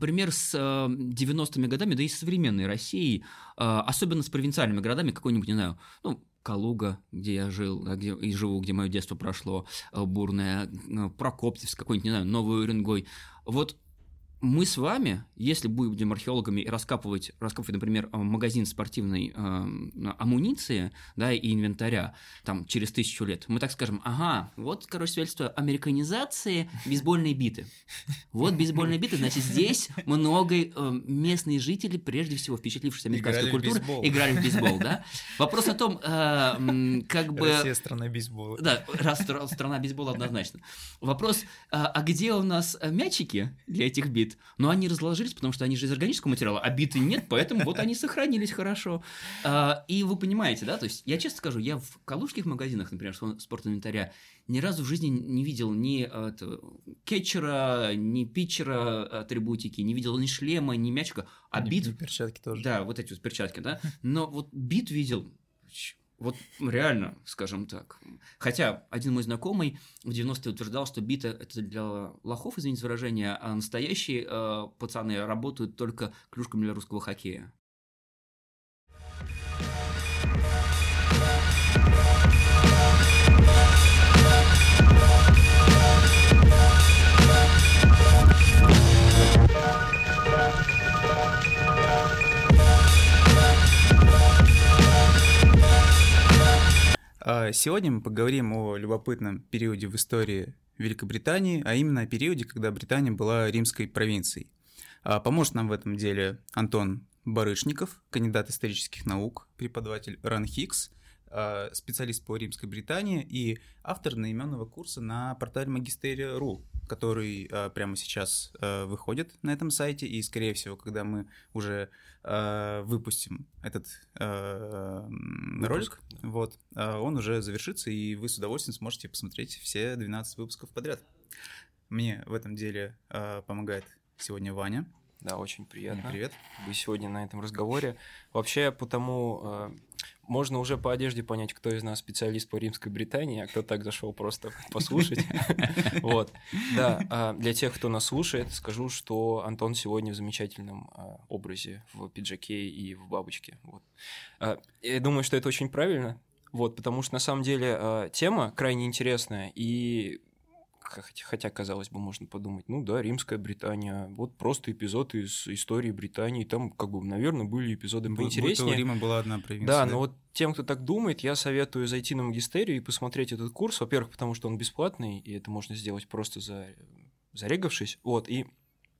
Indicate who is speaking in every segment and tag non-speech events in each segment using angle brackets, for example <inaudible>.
Speaker 1: пример с 90-ми годами, да и с современной Россией, особенно с провинциальными городами, какой-нибудь, не знаю, ну, Калуга, где я жил, да, где и живу, где мое детство прошло, бурное, Прокопьевск, какой-нибудь, не знаю, Новый Уренгой. Вот мы с вами, если будем археологами и раскапывать, раскапывать, например, э, магазин спортивной э, амуниции, да, и инвентаря, там, через тысячу лет, мы так скажем, ага, вот, короче, свидетельство американизации бейсбольной биты. Вот бейсбольные биты, значит, здесь много э, местные жители, прежде всего, впечатлившись американской культурой, играли в бейсбол, да. Вопрос о том, э, как бы...
Speaker 2: Россия страна бейсбола.
Speaker 1: Да, раз страна бейсбола однозначно. Вопрос, а, а где у нас мячики для этих бит? Бит, но они разложились, потому что они же из органического материала, а биты нет, поэтому вот они сохранились хорошо. А, и вы понимаете, да, то есть я честно скажу, я в калужских магазинах, например, спортинвентаря, ни разу в жизни не видел ни это, кетчера, ни питчера атрибутики, не видел ни шлема, ни мячика, а бит...
Speaker 2: И перчатки тоже.
Speaker 1: Да, вот эти вот перчатки, да. Но вот бит видел вот реально, скажем так. Хотя один мой знакомый в 90-е утверждал, что бита – это для лохов, извините за выражение, а настоящие э, пацаны работают только клюшками для русского хоккея.
Speaker 2: Сегодня мы поговорим о любопытном периоде в истории Великобритании, а именно о периоде, когда Британия была римской провинцией. А поможет нам в этом деле Антон Барышников, кандидат исторических наук, преподаватель РАН Хикс, а, специалист по Римской Британии и автор наименного курса на портале Магистерия.ру, который э, прямо сейчас э, выходит на этом сайте, и, скорее всего, когда мы уже э, выпустим этот э, ролик, да. вот, э, он уже завершится, и вы с удовольствием сможете посмотреть все 12 выпусков подряд. Мне в этом деле э, помогает сегодня Ваня.
Speaker 3: Да, очень приятно.
Speaker 2: Привет.
Speaker 3: Быть сегодня на этом разговоре. Вообще, потому э, можно уже по одежде понять, кто из нас специалист по римской Британии, а кто так зашел просто <laughs> послушать. <laughs> Вот. Да, а для тех, кто нас слушает, скажу, что Антон сегодня в замечательном а, образе в пиджаке и в бабочке. А, я думаю, что это очень правильно, вот, потому что на самом деле тема крайне интересная, и хотя, казалось бы, можно подумать, ну да, Римская Британия, вот просто эпизод из истории Британии, там, как бы, наверное, были эпизоды поинтереснее. Будто
Speaker 2: у Рима была одна провинция.
Speaker 3: Да, да, но вот тем, кто так думает, я советую зайти на магистерию и посмотреть этот курс, во-первых, потому что он бесплатный, и это можно сделать просто за... зарегавшись, вот, и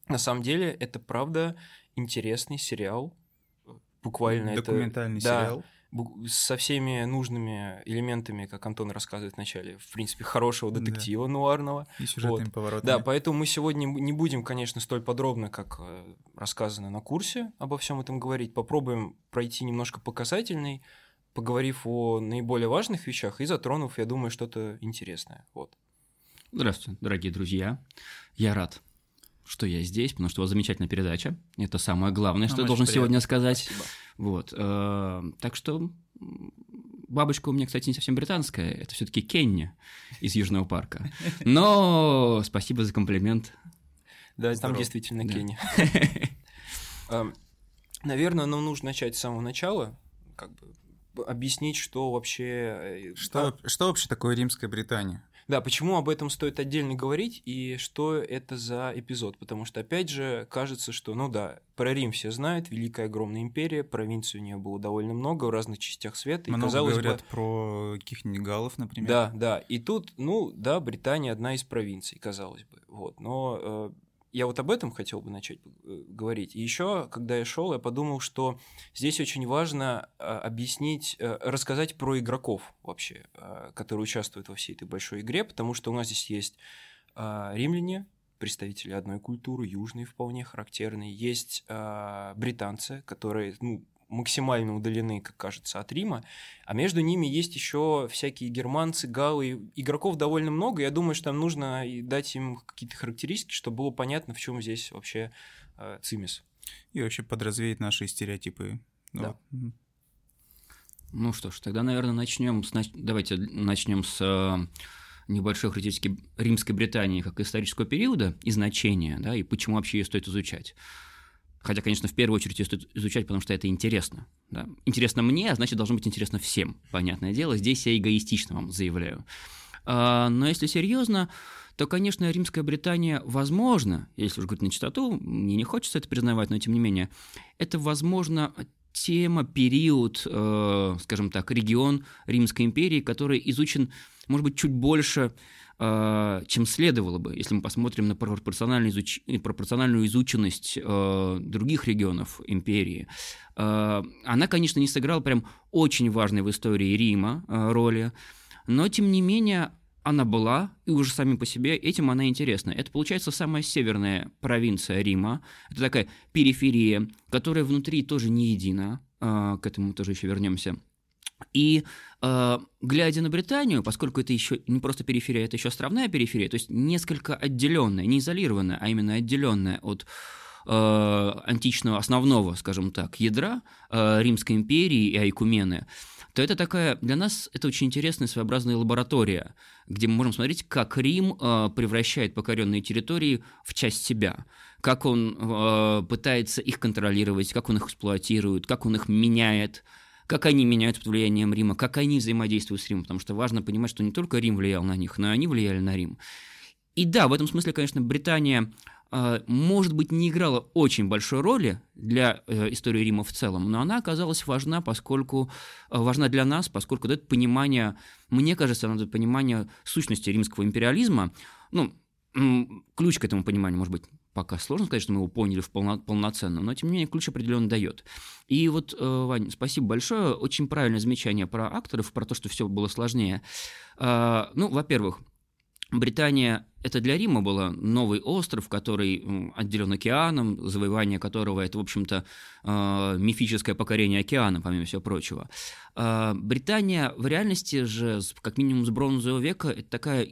Speaker 3: на самом деле это, правда, интересный сериал, буквально
Speaker 2: Документальный
Speaker 3: это...
Speaker 2: сериал.
Speaker 3: Да, со всеми нужными элементами, как Антон рассказывает вначале, в принципе, хорошего детектива да. нуарного.
Speaker 2: И сюжетными вот. поворотами.
Speaker 3: Да, поэтому мы сегодня не будем, конечно, столь подробно, как э, рассказано на курсе, обо всем этом говорить. Попробуем пройти немножко показательный, поговорив о наиболее важных вещах и затронув, я думаю, что-то интересное. Вот.
Speaker 1: Здравствуйте, дорогие друзья. Я рад, что я здесь, потому что у вас замечательная передача. Это самое главное, Нам что я должен приятно. сегодня сказать. Спасибо. Вот. Э, так что бабочка у меня, кстати, не совсем британская, это все-таки Кенни из Южного парка. Но спасибо за комплимент.
Speaker 3: Да, там действительно Кенни. <laughs> Эм, наверное, нам нужно начать с самого начала, как бы объяснить, что вообще...
Speaker 2: Э, что, что вообще такое Римская Британия?
Speaker 3: Да, почему об этом стоит отдельно говорить и что это за эпизод? Потому что, опять же, кажется, что, ну да, про Рим все знают, великая огромная империя, провинций у нее было довольно много в разных частях света.
Speaker 2: Много и, казалось говорят бы, про каких-нибудь галлов, например.
Speaker 3: Да, да, и тут, ну да, Британия одна из провинций, казалось бы, вот, но э, я вот об этом хотел бы начать э, говорить. И еще, когда я шел, я подумал, что здесь очень важно а, объяснить, э, рассказать про игроков вообще, а, которые участвуют во всей этой большой игре, потому что у нас здесь есть а, римляне, представители одной культуры, южные вполне характерные, есть британцы, которые, ну, максимально удалены, как кажется, от Рима, а между ними есть еще всякие германцы, галлы, игроков довольно много, я думаю, что там нужно дать им какие-то характеристики, чтобы было понятно, в чем здесь вообще э, цимис.
Speaker 2: И вообще подразвеять наши стереотипы.
Speaker 3: Да. Вот.
Speaker 1: Ну что ж, тогда, наверное, начнем с... Давайте начнем с э, небольшой характеристики Римской Британии как исторического периода и значения, да, и почему вообще ее стоит изучать. Хотя, конечно, в первую очередь изучать, потому что это интересно. Да? Интересно мне, а значит, должно быть интересно всем, понятное дело. Здесь я эгоистично вам заявляю. А, но если серьезно, то, конечно, Римская Британия, возможно, если уж говорить на чистоту, мне не хочется это признавать, но тем не менее, это, возможно, тема, период, э, скажем так, регион Римской империи, который изучен, может быть, чуть больше, чем следовало бы, если мы посмотрим на пропорциональную, изуч... пропорциональную изученность э, других регионов империи. Э, она, конечно, не сыграла прям очень важной в истории Рима роли, но, тем не менее, она была, и уже сами по себе этим она интересна. Это, получается, самая северная провинция Рима. Это такая периферия, которая внутри тоже не едина. А, к этому тоже еще вернемся. И э, глядя на Британию, поскольку это еще не просто периферия, это еще островная периферия, то есть несколько отделенная, не изолированная, а именно отделенная от э, античного основного, скажем так, ядра э, Римской империи и Айкумены, то это такая, для нас это очень интересная своеобразная лаборатория, где мы можем смотреть, как Рим э, превращает покоренные территории в часть себя, как он э, пытается их контролировать, как он их эксплуатирует, как он их меняет, как они меняются под влиянием Рима, как они взаимодействуют с Римом, потому что важно понимать, что не только Рим влиял на них, но и они влияли на Рим. И да, в этом смысле, конечно, Британия а, может быть, не играла очень большой роли для э, истории Рима в целом, но она оказалась важна, поскольку э, важна для нас, поскольку дает понимание, мне кажется, она дает понимание сущности римского империализма. Ну, ключ к этому пониманию, может быть, пока сложно сказать, что мы его поняли в полно, полноценно, но тем не менее ключ определенно дает. И вот, э, Вань, спасибо большое, очень правильное замечание про акторов, про то, что все было сложнее. А, ну, во-первых, Британия – это для Рима был новый остров, который отделен океаном, завоевание которого – это, в общем-то, а, мифическое покорение океана, помимо всего прочего. А, Британия в реальности же, как минимум с бронзового века, это такая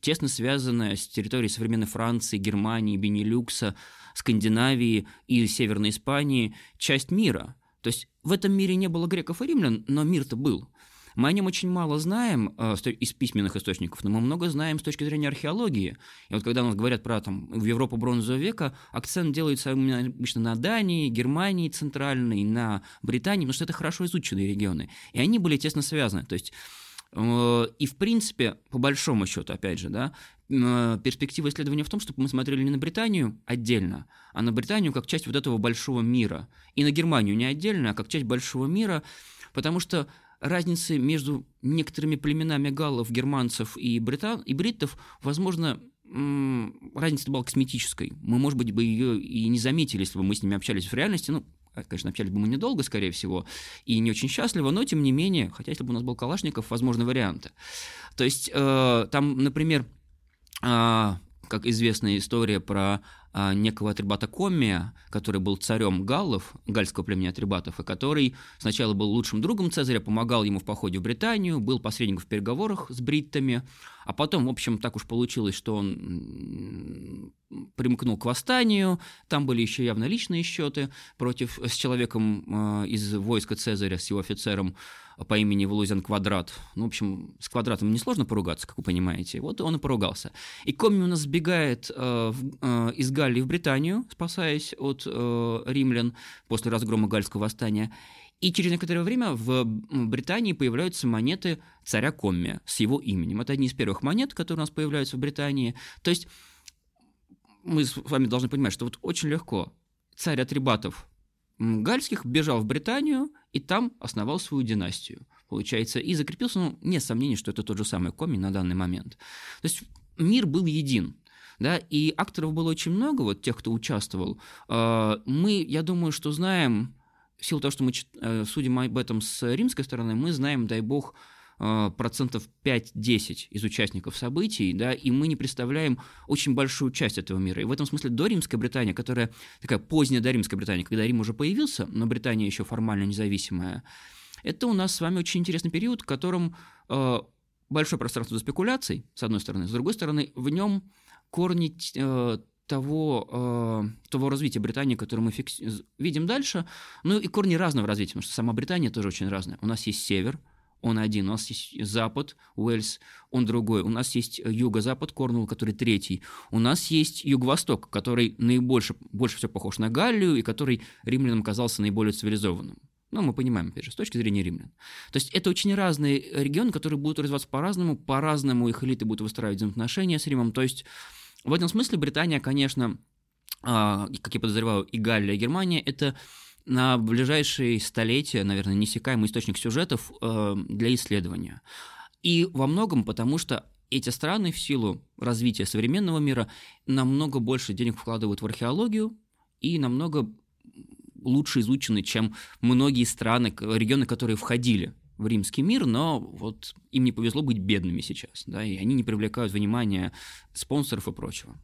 Speaker 1: тесно связанная с территорией современной Франции, Германии, Бенилюкса, Скандинавии и Северной Испании часть мира. То есть в этом мире не было греков и римлян, но мир-то был – мы о нем очень мало знаем э, из письменных источников, но мы много знаем с точки зрения археологии. И вот когда у нас говорят про там, в Европу бронзового века, акцент делается обычно на Дании, Германии центральной, на Британии, потому что это хорошо изученные регионы. И они были тесно связаны. То есть э, и, в принципе, по большому счету, опять же, да, э, перспектива исследования в том, чтобы мы смотрели не на Британию отдельно, а на Британию как часть вот этого большого мира. И на Германию не отдельно, а как часть большого мира, потому что разницы между некоторыми племенами галлов, германцев и, британ, и бриттов, возможно, разница была косметической. Мы, может быть, бы ее и не заметили, если бы мы с ними общались в реальности. Ну, а, конечно, общались бы мы недолго, скорее всего, и не очень счастливо, но тем не менее, хотя если бы у нас был Калашников, возможны варианты. То есть э, там, например, э, как известная история про некого Атрибата Коммия, который был царем галлов, гальского племени Атрибатов, и который сначала был лучшим другом Цезаря, помогал ему в походе в Британию, был посредником в переговорах с бриттами, а потом, в общем, так уж получилось, что он примкнул к восстанию, там были еще явно личные счеты против с человеком э, из войска Цезаря, с его офицером, по имени Валузян Квадрат. Ну, в общем, с Квадратом несложно поругаться, как вы понимаете. Вот он и поругался. И Комми у нас сбегает э, в, э, из Галлии в Британию, спасаясь от э, римлян после разгрома Гальского восстания. И через некоторое время в Британии появляются монеты царя Комми с его именем. Это одни из первых монет, которые у нас появляются в Британии. То есть мы с вами должны понимать, что вот очень легко царь Атрибатов Гальских бежал в Британию и там основал свою династию, получается, и закрепился, ну, нет сомнений, что это тот же самый Коми на данный момент. То есть мир был един, да, и акторов было очень много, вот тех, кто участвовал. А, мы, я думаю, что знаем, в силу того, что мы э, судим об этом с римской стороны, мы знаем, дай бог, процентов 5-10 из участников событий, да, и мы не представляем очень большую часть этого мира. И в этом смысле до Римская Британия, которая такая поздняя до Римская Британия, когда Рим уже появился, но Британия еще формально независимая, это у нас с вами очень интересный период, в котором э, большое пространство для спекуляций, с одной стороны, с другой стороны, в нем корни э, того, э, того развития Британии, которое мы фикс... видим дальше, ну и корни разного развития, потому что сама Британия тоже очень разная. У нас есть север – он один. У нас есть запад, Уэльс, он другой. У нас есть юго-запад, Корнуолл, который третий. У нас есть юго-восток, который наибольше, больше всего похож на Галлию и который римлянам казался наиболее цивилизованным. Ну, мы понимаем, опять же, с точки зрения римлян. То есть это очень разные регионы, которые будут развиваться по-разному, по-разному их элиты будут выстраивать взаимоотношения с Римом. То есть в этом смысле Британия, конечно, а, как я подозреваю, и Галлия, и Германия, это на ближайшие столетия, наверное, несекаемый источник сюжетов э, для исследования. И во многом потому, что эти страны в силу развития современного мира намного больше денег вкладывают в археологию и намного лучше изучены, чем многие страны, регионы, которые входили в римский мир, но вот им не повезло быть бедными сейчас, да, и они не привлекают внимания спонсоров и прочего.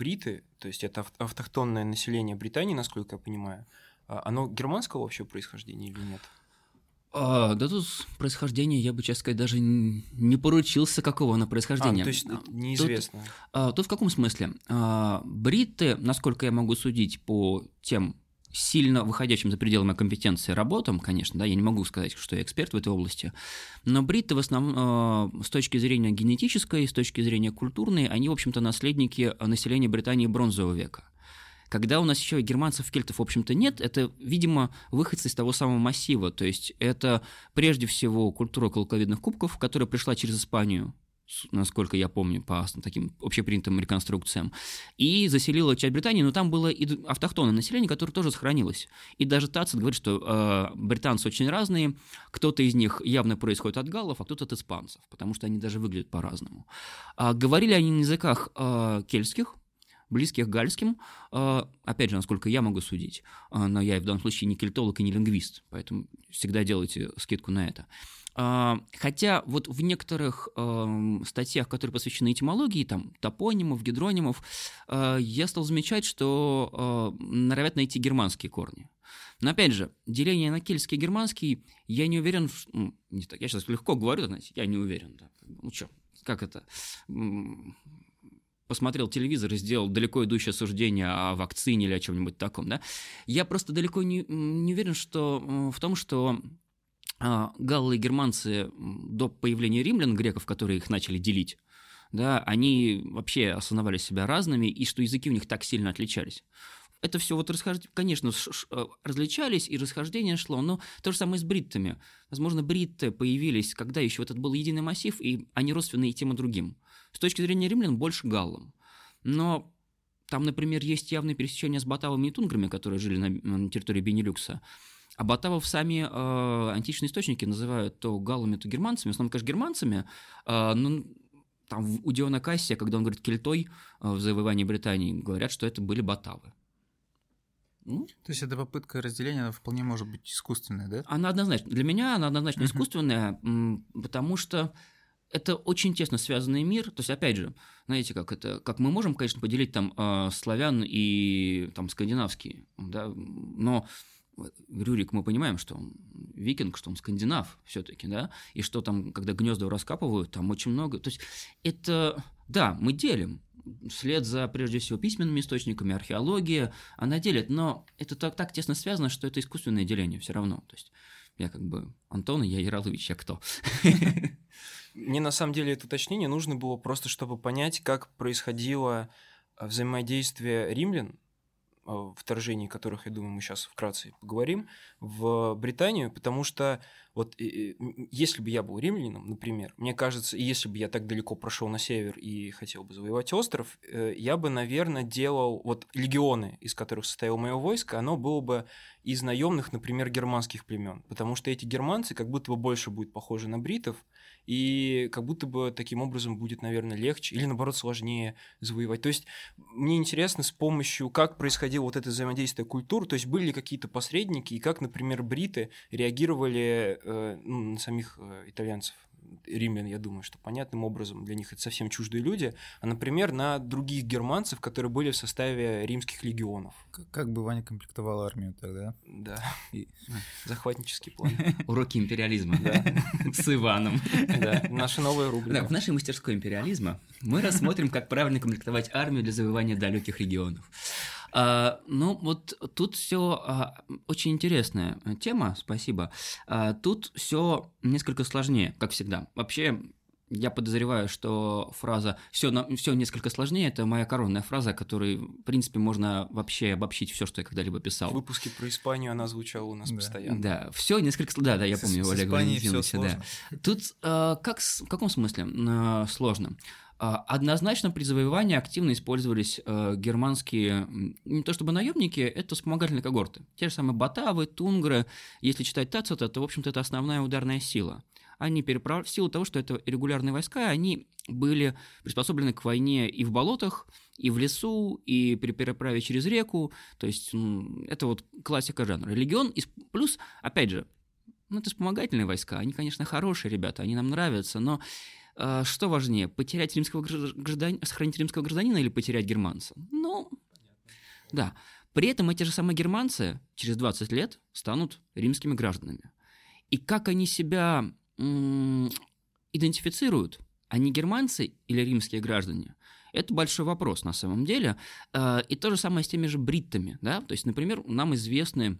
Speaker 3: Бриты, то есть это автохтонное население Британии, насколько я понимаю, а оно германского вообще происхождения или нет?
Speaker 1: А, да тут происхождение, я бы, честно сказать, даже не поручился, какого оно происхождения.
Speaker 3: А, то есть неизвестно.
Speaker 1: Тут, а, тут в каком смысле? А, бритты, насколько я могу судить по тем сильно выходящим за пределы моей компетенции работам, конечно, да, я не могу сказать, что я эксперт в этой области, но бритты в основном, с точки зрения генетической, с точки зрения культурной, они, в общем-то, наследники населения Британии бронзового века. Когда у нас еще германцев, кельтов, в общем-то, нет, это, видимо, выходцы из того самого массива. То есть это прежде всего культура колковидных кубков, которая пришла через Испанию насколько я помню, по таким общепринятым реконструкциям, и заселила часть Британии, но там было и автохтонное население, которое тоже сохранилось. И даже Тацит говорит, что э, британцы очень разные, кто-то из них явно происходит от галлов, а кто-то от испанцев, потому что они даже выглядят по-разному. А, говорили они на языках э, кельтских, близких гальским, а, опять же, насколько я могу судить, а, но я в данном случае не кельтолог и не лингвист, поэтому всегда делайте скидку на это. А, хотя вот в некоторых статьях, которые посвящены этимологии, там, топонимов, гидронимов, я стал замечать, что норовят найти германские корни. Но опять же, деление на кельтский и германский, я не уверен, ну, не так, я сейчас легко говорю, знаете, я не уверен. Да. Ну что, как это? посмотрел телевизор и сделал далеко идущее суждение о вакцине или о чем-нибудь таком, да, я просто далеко не, не уверен что, в том, что галлы и германцы до появления римлян, греков, которые их начали делить, да, они вообще осознавали себя разными, и что языки у них так сильно отличались. Это все вот расхождение, конечно, э, различались, и расхождение шло, но то же самое с бриттами. Возможно, бритты появились, когда еще этот был единый массив, и они родственны и тем и другим. С точки зрения римлян больше галлам. Но там, например, есть явное пересечение с батавами и тунграми, которые жили на, на территории Бенилюкса. А батавов сами э, античные источники называют то галлами, то германцами. В основном, конечно, германцами. Э, но там у Диона Кассия, когда он говорит кельтой э, в завоевании Британии, говорят, что это были батавы.
Speaker 2: Ну, То есть эта попытка разделения она вполне может быть искусственная, да?
Speaker 1: Она однозначно. Для меня она однозначно искусственная, потому что это очень тесно связанный мир. То есть, опять же, знаете, как это, как мы можем, конечно, поделить там э, славян и там скандинавские, да, но Рюрик, мы понимаем, что он викинг, что он скандинав все-таки, да, и что там, когда гнезда раскапывают, там очень много. То есть это, да, мы делим, вслед за, прежде всего, письменными источниками, археология, она делит, но это так, так тесно связано, что это искусственное деление все равно. То есть я как бы Антон, я Яралович, я кто?
Speaker 3: Мне на самом деле это уточнение нужно было просто, чтобы понять, как происходило взаимодействие римлян, а, вторжений которых, я думаю, мы сейчас вкратце поговорим, в Британию, потому что вот если бы я был римлянином, например, мне кажется, если бы я так далеко прошел на север и хотел бы завоевать остров, э, я бы, наверное, делал вот легионы, из которых состояло мое войско, оно было бы из наемных, например, германских племен, потому что эти германцы как будто бы больше будут похожи на бритов, и как будто бы таким образом будет, наверное, легче или, наоборот, сложнее завоевать. То есть мне интересно с помощью, как происходило вот это взаимодействие культур, то есть были ли какие-то посредники, и как, например, бриты реагировали э, ну, на самих э, итальянцев римлян, я думаю, что понятным образом для них это совсем чуждые люди, а, например, на других германцев, которые были в составе римских легионов.
Speaker 2: Как, как бы Ваня комплектовал армию тогда?
Speaker 3: Да, и захватнический план.
Speaker 1: Уроки империализма, да, с Иваном.
Speaker 3: Да, наша новая рубрика.
Speaker 1: Да, в нашей мастерской империализма мы рассмотрим, как правильно комплектовать армию для завоевания далеких регионов. А, ну, вот тут все а, очень интересная тема, спасибо. А, тут все несколько сложнее, как всегда. Вообще, я подозреваю, что фраза все, все несколько сложнее это моя коронная фраза, которой, в принципе, можно вообще обобщить все, что я когда-либо писал.
Speaker 3: В выпуске про Испанию она звучала у нас
Speaker 2: Да.
Speaker 3: постоянно.
Speaker 1: Да, все несколько Да, да, я
Speaker 2: С-
Speaker 1: помню,
Speaker 2: с
Speaker 1: Олег
Speaker 2: Испанией всё
Speaker 1: Валентиновича, да.
Speaker 2: сложно.
Speaker 1: Тут э, как, в каком смысле э, сложно? Э, Однозначно при завоевании активно использовались э, германские, не то чтобы наемники, это вспомогательные когорты. Те же самые батавы, тунгры. Если читать Тацита, то, в общем-то, это основная ударная сила. Они переправ... В силу того, что это регулярные войска, они были приспособлены к войне и в болотах, и в лесу, и при переправе через реку. То есть это вот классика жанра. Легион, плюс, опять же, ну, это вспомогательные войска. Они, конечно, хорошие ребята, они нам нравятся, но что важнее, потерять римского гражданина, сохранить римского гражданина или потерять германца? Ну, да. При этом эти же самые германцы через 20 лет станут римскими гражданами. И как они себя идентифицируют, они германцы или римские граждане, это большой вопрос на самом деле. Э, И то же самое с теми же бриттами, да, то есть, например, нам известны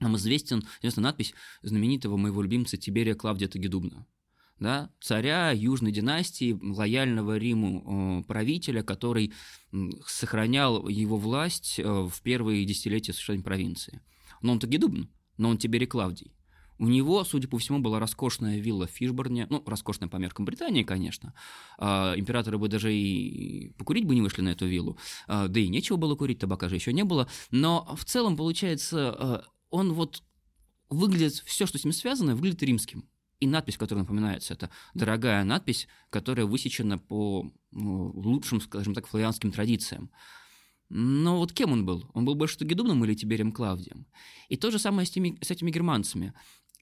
Speaker 1: нам известен, известна надпись знаменитого моего любимца Тиберия Клавдия Тагидубна. Да, царя южной династии, лояльного Риму э, правителя, который сохранял его власть э, в первые десятилетия существования провинции. Но он Тагидубн, но он Тиберий Клавдий. У него, судя по всему, была роскошная вилла в Фишборне, ну, роскошная по меркам Британии, конечно. А, императоры бы даже и покурить бы не вышли на эту виллу, А, да и нечего было курить, табака же еще не было. Но в целом, получается, э, он вот выглядит, все, что с ним связано, выглядит римским. И надпись, которая напоминается, это дорогая надпись, которая высечена по ну, лучшим, скажем так, флавианским традициям. Но вот кем он был? Он был больше Тагидубным или Тиберием Клавдием? И то же самое с, теми, с этими германцами.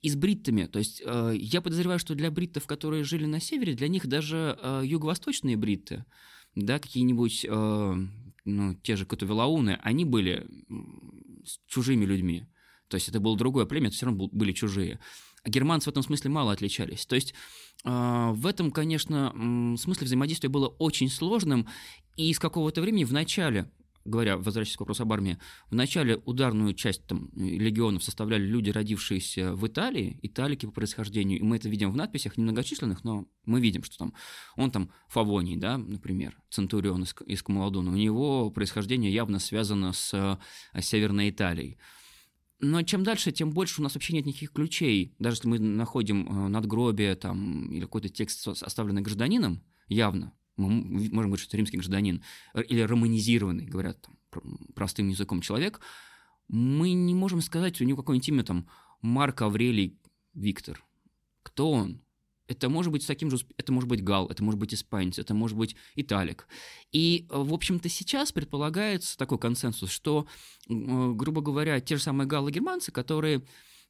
Speaker 1: И с бриттами. То есть э, я подозреваю, что для бриттов, которые жили на севере, для них даже э, юго-восточные бритты, да, какие-нибудь, э, ну, те же Катувелауны, они были с чужими людьми. То есть это было другое племя, это все равно был- были чужие. А германцы в этом смысле мало отличались. То есть э, в этом, конечно, смысле взаимодействие было очень сложным, и с какого-то времени в начале, говоря, возвращаясь к вопросу об армии, в начале ударную часть там, легионов составляли люди, родившиеся в Италии, италики по происхождению, и мы это видим в надписях, немногочисленных, но мы видим, что там он там Фавоний, да, например, Центурион из, из Камаладуна, у него происхождение явно связано с э, Северной Италией. Но чем дальше, тем больше у нас вообще нет никаких ключей. Даже если мы находим э, надгробие там, или какой-то текст, оставленный гражданином, явно, мы можем говорить, что это римский гражданин, или романизированный, говорят там, пр- простым языком человек, мы не можем сказать, у него какое-нибудь имя там Марк Аврелий Виктор. Кто он? Это может быть с таким же, это может быть гал, это может быть испанец, это может быть италик. И, э, в общем-то, сейчас предполагается такой консенсус, что, э, грубо говоря, те же самые галлы-германцы, которые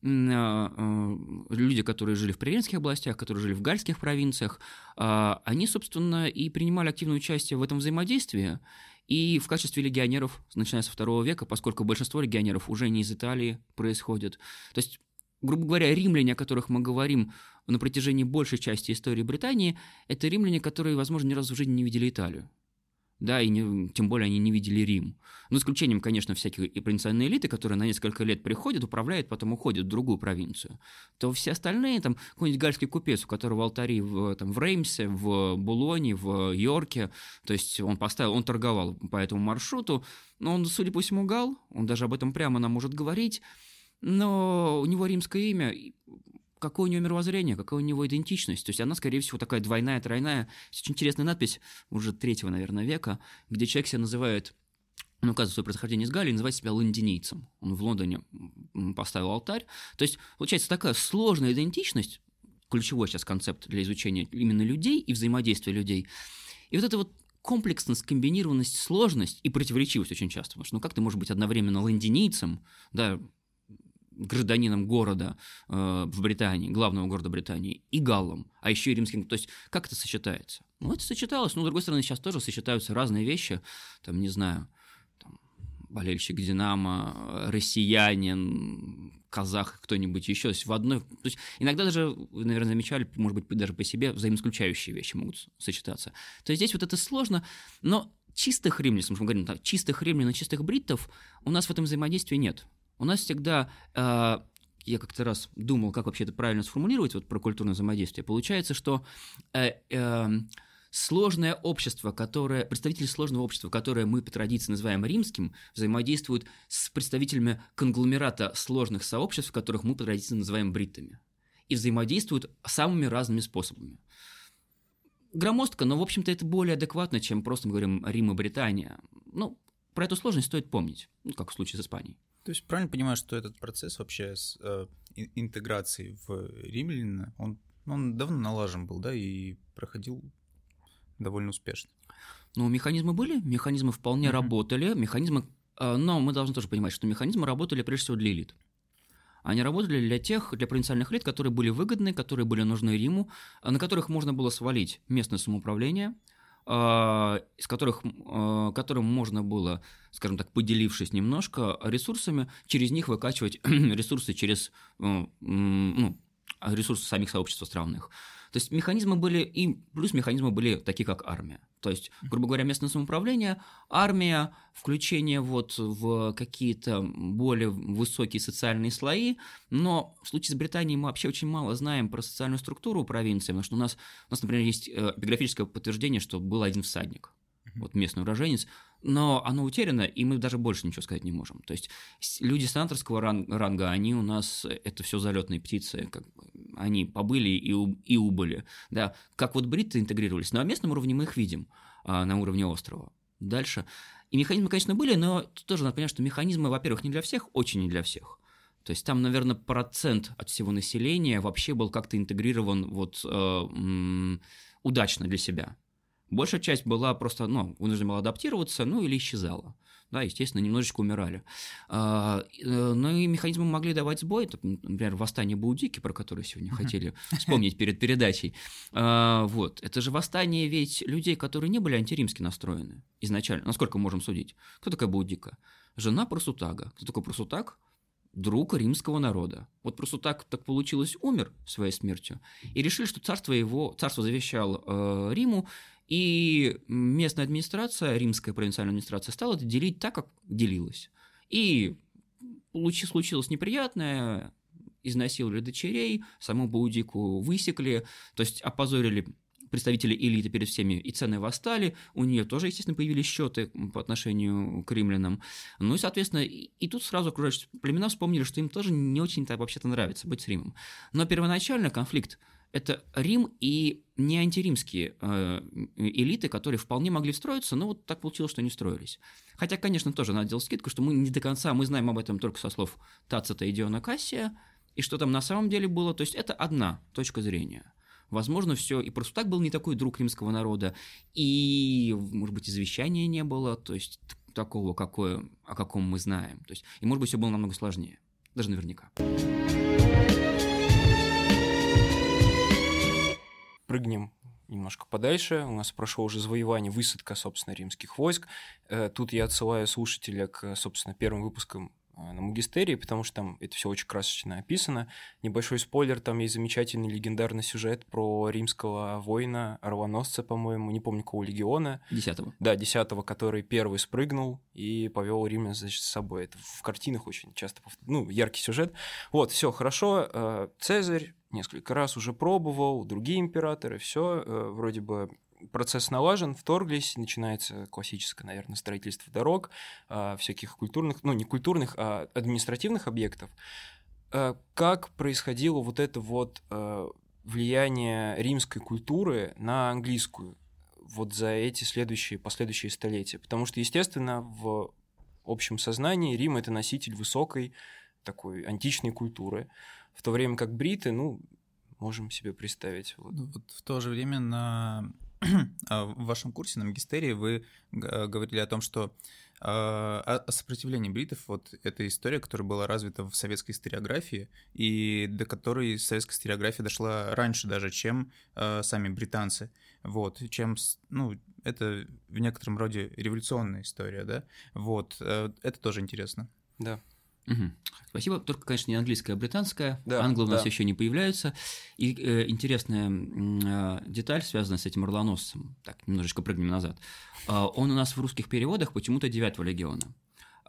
Speaker 1: э, люди, которые жили в Приренских областях, которые жили в гальских провинциях, они, собственно, и принимали активное участие в этом взаимодействии, и в качестве легионеров, начиная со второго века, поскольку большинство легионеров уже не из Италии происходит. То есть, грубо говоря, римляне, о которых мы говорим на протяжении большей части истории Британии, это римляне, которые, возможно, ни разу в жизни не видели Италию. Да, и не- тем более они не видели Рим. Ну, исключением, конечно, всякие и провинциальные элиты, которые на несколько лет приходят, управляют, потом уходят в другую провинцию. То все остальные, там, какой-нибудь гальский купец, у которого алтари в, там, в Реймсе, в Булоне, в Йорке, то есть он поставил, он торговал по этому маршруту, но он, судя по всему, гал, он даже об этом прямо нам может говорить, но у него римское имя, какое у него мировоззрение, какая у него идентичность. То есть она, скорее всего, такая двойная, тройная. Есть очень интересная надпись уже третьего, наверное, века, где человек себя называет он указывает свое происхождение из Галлии, называет себя лондинийцем. Он в Лондоне поставил алтарь. То есть, получается, такая сложная идентичность, ключевой сейчас концепт для изучения именно людей и взаимодействия людей. И вот эта вот комплексность, комбинированность, сложность и противоречивость очень часто. Потому что ну как ты можешь быть одновременно лондинийцем, да, гражданином города э, в Британии, главного города Британии, и галлом, а еще и римским. То есть как это сочетается? Ну, это сочеталось. Но, с другой стороны, сейчас тоже сочетаются разные вещи. Там, не знаю, там, болельщик «Динамо», россиянин, казах, кто-нибудь еще. То есть в одной... То есть иногда даже, вы, наверное, замечали, может быть, даже по себе взаимоисключающие вещи могут сочетаться. То есть здесь вот это сложно, но чистых римлян, если мы говорим чистых римлян и чистых бриттов, у нас в этом взаимодействии нет. У нас всегда э, я как-то раз думал, как вообще это правильно сформулировать, вот про культурное взаимодействие. Получается, что э, э, сложное общество, которое, представители сложного общества, которое мы по традиции называем римским, взаимодействуют с представителями конгломерата сложных сообществ, которых мы по традиции называем бриттами. И взаимодействуют самыми разными способами. Громоздко, но, в общем-то, это более адекватно, чем просто мы говорим Рим и Британия. Ну, про эту сложность стоит помнить, ну, как в случае с Испанией.
Speaker 2: То есть правильно понимаю, что этот процесс вообще с э, интеграцией в римляна, он, он давно налажен был, да, и проходил довольно успешно.
Speaker 1: Ну, механизмы были, механизмы вполне mm-hmm. работали, механизмы, э, но мы должны тоже понимать, что механизмы работали прежде всего для элит. Они работали для тех, для провинциальных элит, которые были выгодны, которые были нужны Риму, э, на которых можно было свалить местное самоуправление – из которых, а, которым можно было, скажем так, поделившись немножко ресурсами, через них выкачивать <clears throat> ресурсы через э, ну, ресурсы самих сообществ странных. То есть механизмы были, и плюс механизмы были такие, как армия. То есть, грубо говоря, местное самоуправление, армия, включение вот в какие-то более высокие социальные слои, но в случае с Британией мы вообще очень мало знаем про социальную структуру провинции, потому что у нас, у нас например, есть эпиграфическое подтверждение, что был один всадник, вот местный уроженец, но оно утеряно, и мы даже больше ничего сказать не можем. То есть люди сенаторского ранга, они у нас, это все залетные птицы, как бы, они побыли и, и убыли. Да, как вот бритты интегрировались, но на местном уровне мы их видим, а, на уровне острова. Дальше. И механизмы, конечно, были, но тут тоже надо понять, что механизмы, во-первых, не для всех, очень не для всех. То есть там, наверное, процент от всего населения вообще был как-то интегрирован вот э, удачно для себя. Большая часть была просто, ну, вынуждена была адаптироваться, ну, или исчезала. Да, естественно, немножечко умирали. А, э, но и механизмы могли давать сбой, например, восстание Баудики, про которое сегодня хотели вспомнить перед передачей. А, вот, это же восстание ведь людей, которые не были антиримски настроены изначально, насколько можем судить. Кто такая Баудика? Жена Просутага. Кто такой Просутаг? друг римского народа. Вот просто так, так получилось, умер своей смертью, и решили, что царство его, царство завещал э, Риму, и местная администрация, римская провинциальная администрация, стала это делить так, как делилась. И случилось неприятное, изнасиловали дочерей, саму Баудику высекли, то есть опозорили представители элиты перед всеми, и цены восстали, у нее тоже, естественно, появились счеты по отношению к римлянам. Ну и, соответственно, и, и тут сразу окружающие племена вспомнили, что им тоже не очень-то вообще-то нравится быть с Римом. Но первоначально конфликт это Рим и не антиримские э, элиты, которые вполне могли встроиться, но вот так получилось, что не встроились. Хотя, конечно, тоже надо делать скидку, что мы не до конца, мы знаем об этом только со слов Тацита и Диона Кассия, и что там на самом деле было, то есть это одна точка зрения. Возможно, все и просто так был не такой друг римского народа, и, может быть, извещания не было, то есть такого, какое, о каком мы знаем. То есть, и, может быть, все было намного сложнее, даже наверняка.
Speaker 3: Прыгнем немножко подальше. У нас прошло уже завоевание, высадка, собственно, римских войск. Э, тут я отсылаю слушателя к, собственно, первым выпускам на магистерии, потому что там это все очень красочно описано. Небольшой спойлер, там есть замечательный легендарный сюжет про римского воина, орвоносца, по-моему, не помню какого легиона.
Speaker 1: Десятого.
Speaker 3: Да, десятого, который первый спрыгнул и повел римлян, значит, с собой. Это в картинах очень часто, ну, яркий сюжет. Вот, все хорошо. Э, Цезарь несколько раз уже пробовал, другие императоры, все э, вроде бы процесс налажен, вторглись, начинается классическое, наверное, строительство дорог, э, всяких культурных, ну не культурных, а административных объектов. Э, как происходило вот это вот э, влияние римской культуры на английскую вот за эти следующие, последующие столетия? Потому что, естественно, в общем сознании Рим — это носитель высокой такой античной культуры, в то время как бриты, ну, можем себе представить.
Speaker 2: Вот. Ну, вот в то же время на а, <clears throat> в вашем курсе на магистерии вы говорили о том, что а, о сопротивлении бритов, вот эта история, которая была развита в советской историографии, и до которой советская историография дошла раньше даже, чем сами британцы. Вот, чем, ну, это в некотором роде революционная история, да? Вот, э, это тоже интересно.
Speaker 3: Да.
Speaker 1: Угу. Спасибо. Только, конечно, не английская, а британская.
Speaker 3: Да,
Speaker 1: Англы у нас
Speaker 3: да.
Speaker 1: еще не появляются. И э, интересная э, деталь, связанная с этим орлоносцем. Так, немножечко прыгнем назад. А, он у нас в русских переводах почему-то 9 легиона.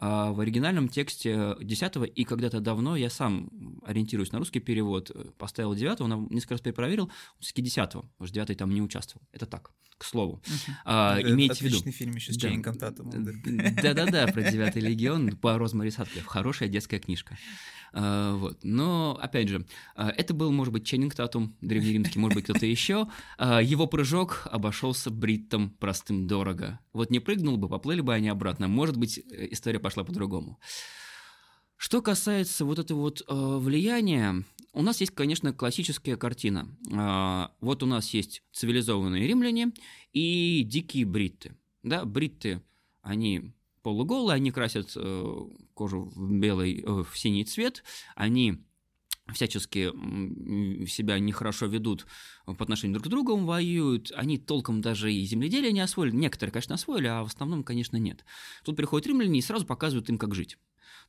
Speaker 1: А в оригинальном тексте 10 и когда-то давно я сам ориентируюсь на русский перевод, э, поставил 9 он несколько раз перепроверил, все-таки 10 потому что 9 там не участвовал. Это так, к слову. А,
Speaker 2: Это
Speaker 1: имейте в виду.
Speaker 2: Отличный фильм еще с
Speaker 1: Да.
Speaker 2: Татумом. да.
Speaker 1: Да-да-да, <laughs> про девятый легион по Розмари Сатклифф. Хорошая детская книжка. А, Вот. Но, опять же, а, это был, может быть, Ченнинг Татум, древнеримский, может быть, кто-то еще. А, Его прыжок обошелся бриттам простым дорого. Вот не прыгнул бы, поплыли бы они обратно. Может быть, э, история пошла по-другому. Что касается вот этого вот э, влияния, у нас есть, конечно, классическая картина. А, вот у нас есть цивилизованные римляне и дикие бритты. Да, бритты, они полуголые, они красят э, кожу в белый, э, в синий цвет, они всячески себя нехорошо ведут по отношению друг к другу, воюют, они толком даже и земледелие не освоили, некоторые, конечно, освоили, а в основном, конечно, нет. Тут приходят римляне и сразу показывают им, как жить.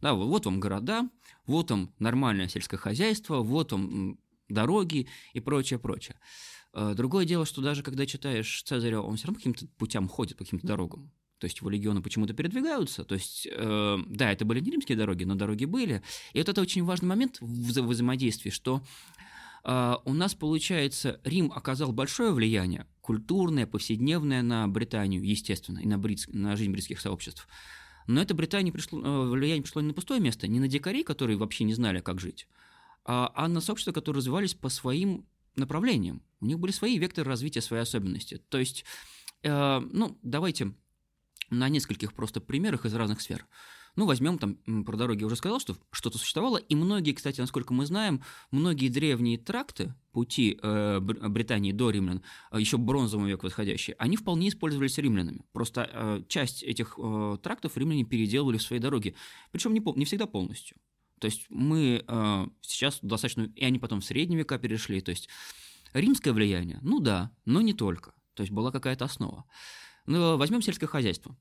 Speaker 1: Да, вот вам города, вот вам нормальное сельское хозяйство, вот вам дороги и прочее, прочее. Э, Другое дело, что даже когда читаешь Цезаря, он все равно каким-то путям ходит, по каким-то дорогам. То есть его легионы почему-то передвигаются. То есть, э, да, это были не римские дороги, но дороги были. И вот это очень важный момент в вза- взаимодействии, что э, у нас, получается, Рим оказал большое влияние, культурное, повседневное на Британию, естественно, и на, бритс- на жизнь бритских сообществ. Но это Британии пришло, э, влияние пришло не на пустое место, не на дикарей, которые вообще не знали, как жить, а, а на сообщества, которые развивались по своим направлениям. У них были свои векторы развития, свои особенности. То есть, э, ну, давайте на нескольких просто примерах из разных сфер. Ну, возьмем там, про дороги я уже сказал, что что-то существовало, и многие, кстати, насколько мы знаем, многие древние тракты, пути э, Бр- Британии до римлян, э, еще бронзовый век восходящий, они вполне использовались римлянами. Просто э, часть этих э, трактов римляне переделывали в свои дороги, причем не, не всегда полностью. То есть мы э, сейчас достаточно, и они потом в средние века перешли, то есть римское влияние, ну да, но не только, то есть была какая-то основа. Но возьмем сельское хозяйство.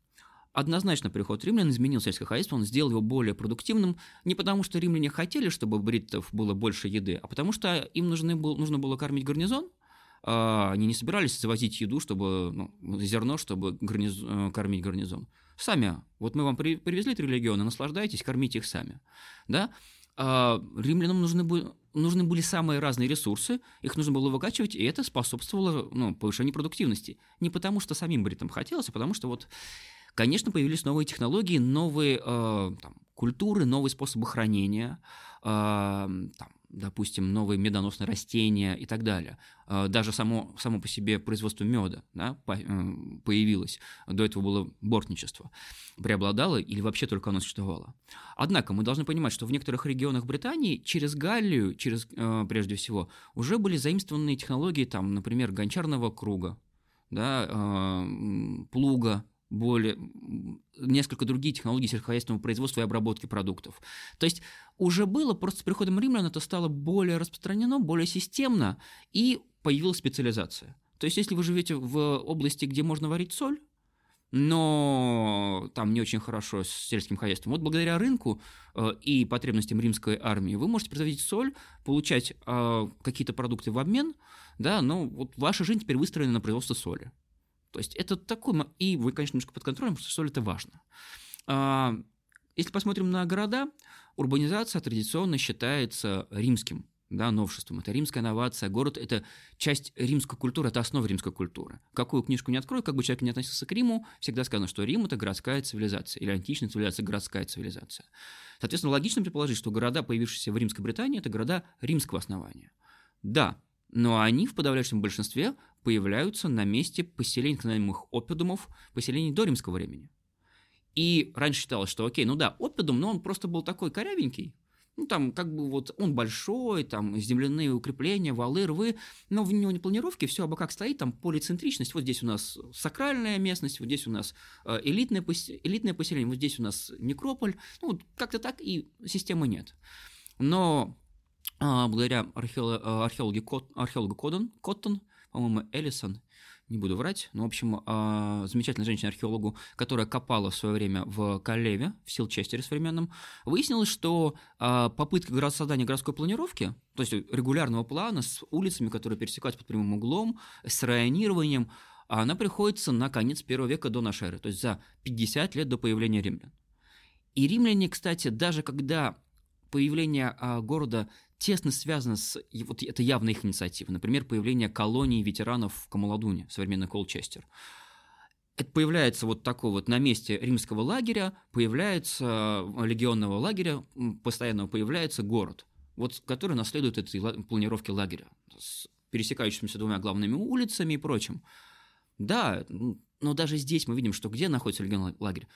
Speaker 1: Однозначно приход римлян изменил сельское хозяйство, он сделал его более продуктивным, не потому что римляне хотели, чтобы бриттов было больше еды, а потому что им нужны был, нужно было кормить гарнизон, а они не собирались завозить еду, чтобы ну, зерно, чтобы гарниз- э, кормить гарнизон. Сами, вот мы вам при- привезли три легиона, наслаждайтесь, кормите их сами. Да? А римлянам нужны, были, нужны были самые разные ресурсы, их нужно было выкачивать, и это способствовало ну, повышению продуктивности. Не потому, что самим бритам хотелось, а потому что вот, конечно, появились новые технологии, новые э, там, культуры, новые способы хранения, э, там, допустим, новые медоносные растения и так далее. Э, Даже само, само по себе производство меда да, э, появилось. До этого было бортничество. Преобладало или вообще только оно существовало. Однако мы должны понимать, что в некоторых регионах Британии через Галлию, через, э, прежде всего, уже были заимствованы технологии, там, например, гончарного круга, да, плуга, более, несколько другие технологии сельскохозяйственного производства и обработки продуктов. То есть уже было, просто с приходом римлян это стало более распространено, более системно, и появилась специализация. То есть если вы живете в области, где можно варить соль, но там не очень хорошо с сельским хозяйством. Вот благодаря рынку э, и потребностям римской армии вы можете производить соль, получать э, какие-то продукты в обмен, да, но вот ваша жизнь теперь выстроена на производство соли. То есть это такой... И вы, конечно, немножко под контролем, потому что соль – это важно. А, Если посмотрим на города, урбанизация традиционно считается римским да, новшеством. Это римская новация. Город – это часть римской культуры, это основа римской культуры. Какую книжку не открою, как бы человек не относился к Риму, всегда сказано, что Рим – это городская цивилизация, или античная цивилизация – городская цивилизация. Соответственно, логично предположить, что города, появившиеся в Римской Британии, это города римского основания. Да, но они в подавляющем большинстве появляются на месте поселений, так называемых опидумов, поселений до римского времени. И раньше считалось, что окей, ну да, опидум, но он просто был такой корявенький, ну, там, как бы вот он большой, там, земляные укрепления, валы, рвы, но в него не планировки, все абы как стоит, там, полицентричность, вот здесь у нас сакральная местность, вот здесь у нас э, элитное, элитное поселение, вот здесь у нас некрополь, ну, вот как-то так и системы нет. Но благодаря археоло- а, археологи Кот- археологу Коттон, Коттон, по-моему, Эллисон, не буду врать, но, в общем, а, замечательная женщина-археологу, которая копала в свое время в Калеве, в Силчестере современном, выяснилось, что а, попытка создания городской планировки, то есть регулярного плана с улицами, которые пересекаются под прямым углом, с районированием, она приходится на конец первого века до нашей эры, то есть за 50 лет до появления римлян. И римляне, кстати, даже когда появление а, города тесно связано с... Вот это явно их инициатива. Например, появление колонии ветеранов в Камаладуне, современный Колчестер. Это появляется вот такой вот на месте римского лагеря, появляется э, легионного лагеря, постоянно появляется город, вот, который наследует этой планировке лагеря с пересекающимися двумя главными улицами и прочим. Да, но даже здесь мы видим, что где находится легионный лагерь?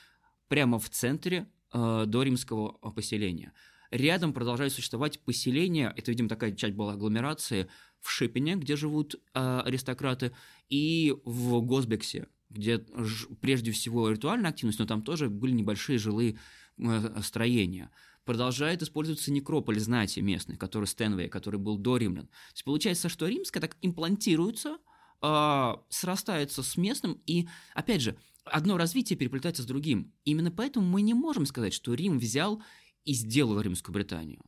Speaker 1: Прямо в центре э, доримского поселения – Рядом продолжают существовать поселения, это, видимо, такая часть была агломерации, в Шипине, где живут э, аристократы, и в Госбексе, где ж, прежде всего ритуальная активность, но там тоже были небольшие жилые э, строения. Продолжает использоваться некрополь знати местный, который Стэнвей, который был до римлян. То есть получается, что римская так имплантируется, э, срастается с местным, и, опять же, одно развитие переплетается с другим. Именно поэтому мы не можем сказать, что Рим взял и сделал Римскую Британию.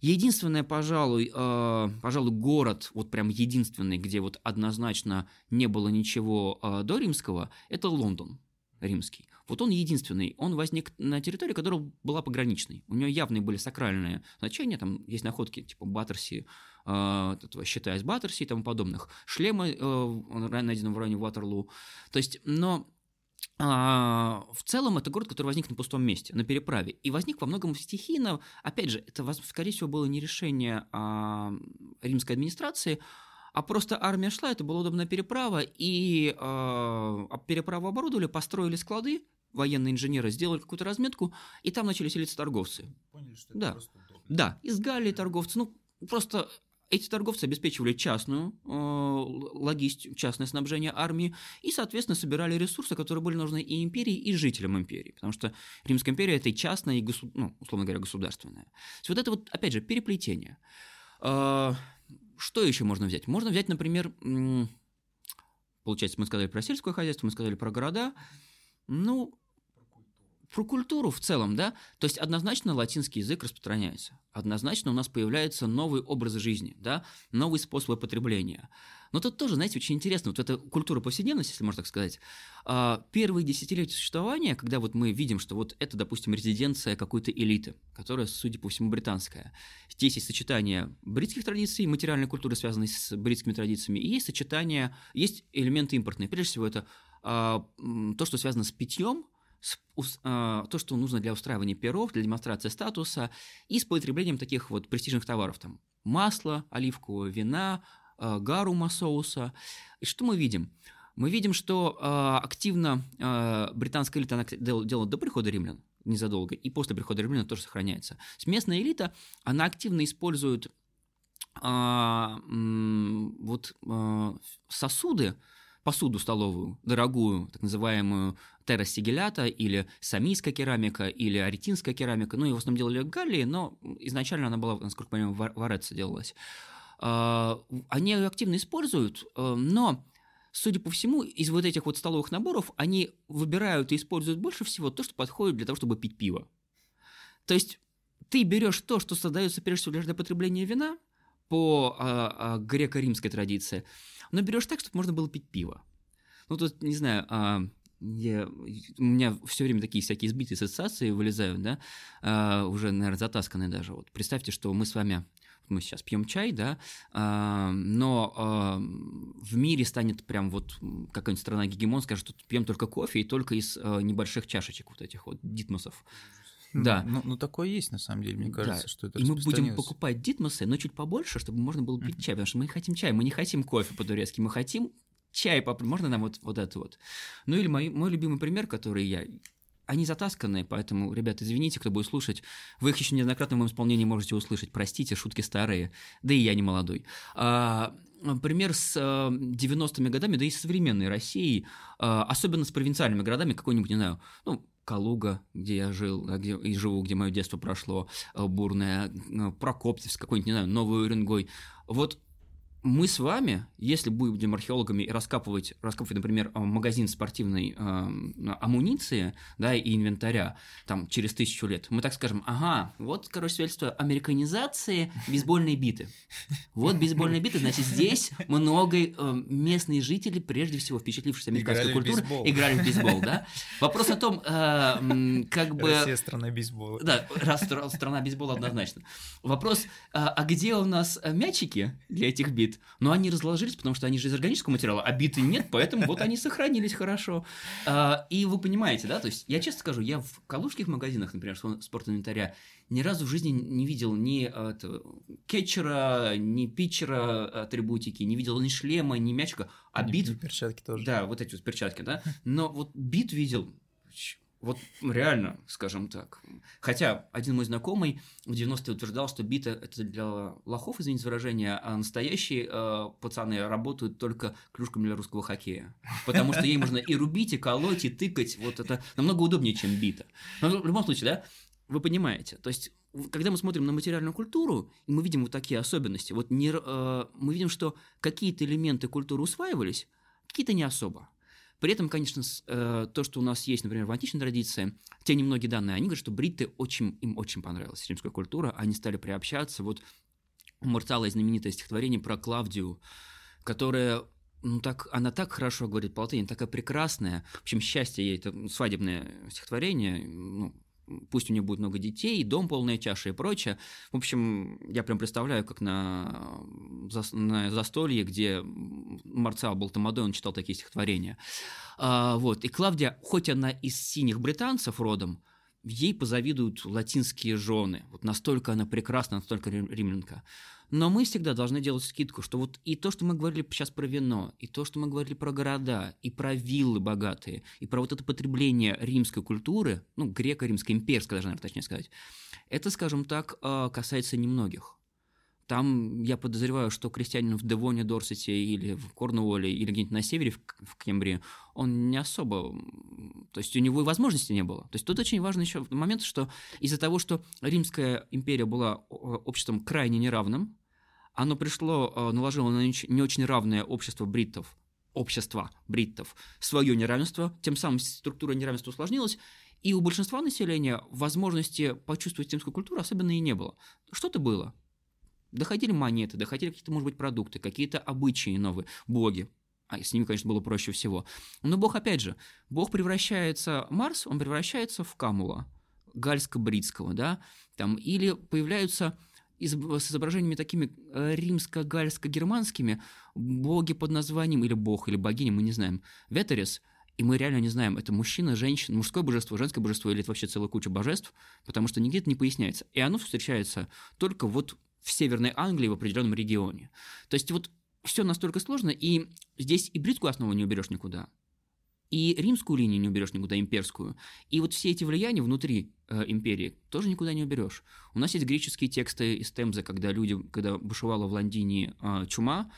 Speaker 1: Единственное, пожалуй, э, пожалуй, город, вот прям единственный, где вот однозначно не было ничего э, до римского, это Лондон римский. Вот он единственный, он возник на территории, которая была пограничной. У него явные были сакральные значения, там есть находки типа Баттерси, э, из Баттерси и тому подобных, шлемы, э, найденные в районе Ватерлу. То есть, но а, в целом это город, который возник на пустом месте, на переправе. И возник во многом стихийно. Опять же, это, скорее всего, было не решение а, римской администрации, а просто армия шла, это была удобная переправа, и а, переправу оборудовали, построили склады, военные инженеры сделали какую-то разметку, и там начали селиться торговцы. Поняли, что это да. просто удобно. Да, из Галлии торговцы. Ну, просто эти торговцы обеспечивали частную э, логистику, частное снабжение армии и, соответственно, собирали ресурсы, которые были нужны и империи, и жителям империи, потому что Римская империя – это и частная, и, госу... ну, условно говоря, государственная. То есть вот это вот, опять же, переплетение. Э, что еще можно взять? Можно взять, например, получается, мы сказали про сельское хозяйство, мы сказали про города, ну, про культуру в целом, да, то есть однозначно латинский язык распространяется, однозначно у нас появляются новые образы жизни, да, новые способы потребления. Но тут тоже, знаете, очень интересно, вот эта культура повседневности, если можно так сказать, а, первые десятилетия существования, когда вот мы видим, что вот это, допустим, резиденция какой-то элиты, которая, судя по всему, британская. Здесь есть сочетание бритских традиций, материальной культуры, связанной с бритскими традициями, и есть сочетание, есть элементы импортные. Прежде всего, это а, то, что связано с питьем, то, что нужно для устраивания перов, для демонстрации статуса, и с потреблением таких вот престижных товаров, там масла, оливкового вина, а, гарума соуса. И что мы видим? Мы видим, что э, активно британская элита делала до прихода римлян, незадолго, и после прихода римлян тоже сохраняется. Местная элита, она активно использует вот, сосуды, посуду столовую, дорогую, так называемую террасигелята или самийская керамика или аретинская керамика. Ну, ее в основном делали Галлии, но изначально она была, насколько я понимаю, в Ореце делалась. А, они ее активно используют, э, но судя по всему, из вот этих вот столовых наборов они выбирают и используют больше всего то, что подходит для того, чтобы пить пиво. То есть ты берешь то, что создается прежде всего для потребления вина по а, а, греко-римской традиции, но берешь так, чтобы можно было пить пиво. Ну, тут, не знаю, а, я, у меня все время такие всякие избитые ассоциации вылезают, да, а, уже, наверное, затасканные даже. Вот представьте, что мы с вами мы сейчас пьем чай, да, а, но а, в мире станет прям вот какая-нибудь страна гегемон скажет, что пьем только кофе и только из а, небольших чашечек вот этих вот дитмосов.
Speaker 2: Да. Ну, ну, такое есть, на самом деле, мне кажется, да. что это
Speaker 1: И мы будем покупать дитмосы, но чуть побольше, чтобы можно было пить mm-hmm. чай, потому что мы хотим чай, мы не хотим кофе по-турецки, мы хотим чай, можно нам вот, вот это вот. Ну или мой, мой любимый пример, который я они затасканные, поэтому, ребята, извините, кто будет слушать. Вы их еще неоднократно в моем исполнении можете услышать. Простите, шутки старые. Да и я не молодой. А, пример с 90-ми годами, да и с современной Россией, а, особенно с провинциальными городами, какой-нибудь, не знаю, ну, Калуга, где я жил, где и живу, где мое детство прошло, бурное, Прокопьевск, какой-нибудь, не знаю, Новый Уренгой. Вот мы с вами, если будем археологами и раскапывать, раскапывать, например, э, магазин спортивной э, амуниции, да, и инвентаря, там, через тысячу лет, мы так скажем, ага, вот, короче, свидетельство американизации бейсбольной биты. Вот бейсбольные биты, значит, здесь много э, местные жители, прежде всего впечатлившись американской культурой, играли в бейсбол, да. Вопрос о том, э, как бы...
Speaker 2: Россия страна бейсбола.
Speaker 1: Да, раз страна бейсбола однозначно. Вопрос, а, а где у нас мячики для этих бит? Но они разложились, потому что они же из органического материала, а биты нет, поэтому вот они сохранились хорошо. А, и вы понимаете, да, то есть я честно скажу, я в калужских магазинах, например, спортинвентаря, ни разу в жизни не видел ни от кетчера, ни питчера атрибутики, не видел ни шлема, ни мячика, а бит...
Speaker 2: Перчатки тоже.
Speaker 1: Да, вот эти вот перчатки, да. Но вот бит видел вот реально, скажем так. Хотя один мой знакомый в 90-е утверждал, что бита – это для лохов, извините выражение, а настоящие э, пацаны работают только клюшками для русского хоккея. Потому что ей можно и рубить, и колоть, и тыкать. Вот это намного удобнее, чем бита. Но в любом случае, да, вы понимаете. То есть когда мы смотрим на материальную культуру, мы видим вот такие особенности, вот не, э, мы видим, что какие-то элементы культуры усваивались, какие-то не особо. При этом, конечно, э, то, что у нас есть, например, в античной традиции, те немногие данные, они говорят, что бритты очень, им очень понравилась римская культура, они стали приобщаться. Вот у Марцала знаменитое стихотворение про Клавдию, которое ну, так, она так хорошо говорит по латыни, такая прекрасная. В общем, счастье ей, это свадебное стихотворение, ну, пусть у нее будет много детей, дом полная чаша и прочее. В общем, я прям представляю, как на, на застолье, где Марциал был тамадой, он читал такие стихотворения. А, вот. И Клавдия, хоть она из синих британцев родом, ей позавидуют латинские жены. Вот настолько она прекрасна, настолько римлянка. Но мы всегда должны делать скидку, что вот и то, что мы говорили сейчас про вино, и то, что мы говорили про города, и про виллы богатые, и про вот это потребление римской культуры, ну, греко-римской, имперской даже, наверное, точнее сказать, это, скажем так, а, касается немногих. Там я подозреваю, что крестьянин в Девоне, Дорсете или в Корнуолле или где-нибудь на севере, в, в Кембрии, он не особо... То есть у него и возможности не было. То есть тут очень важный еще момент, что из-за того, что Римская империя была обществом крайне неравным, оно пришло, э, наложило на не очень равное общество бриттов, общество бриттов, свое неравенство, тем самым структура неравенства усложнилась, и у большинства населения возможности почувствовать римскую культуру особенно и не было. Что-то было, Доходили монеты, доходили какие-то, может быть, продукты, какие-то обычаи новые, боги. А с ними, конечно, было проще всего. Но Бог, опять же, Бог превращается, Марс, он превращается в Камула, гальско-бритского, да, там, или появляются с изображениями такими э, римско-гальско-германскими боги под названием, или бог, или богиня, мы не знаем, Ветерис, и мы реально не знаем, это мужчина, женщина, мужское божество, женское божество, или это вообще целая куча божеств, потому что нигде это не поясняется. И оно встречается только вот в Северной Англии в определенном регионе. То есть вот все настолько сложно, и здесь и бритскую основу не уберешь никуда, и римскую линию не уберешь никуда, имперскую. И вот все эти влияния внутри э, империи тоже никуда не уберешь. У нас есть греческие тексты из Темзы, когда люди, когда бушевала в Лондине э, чума,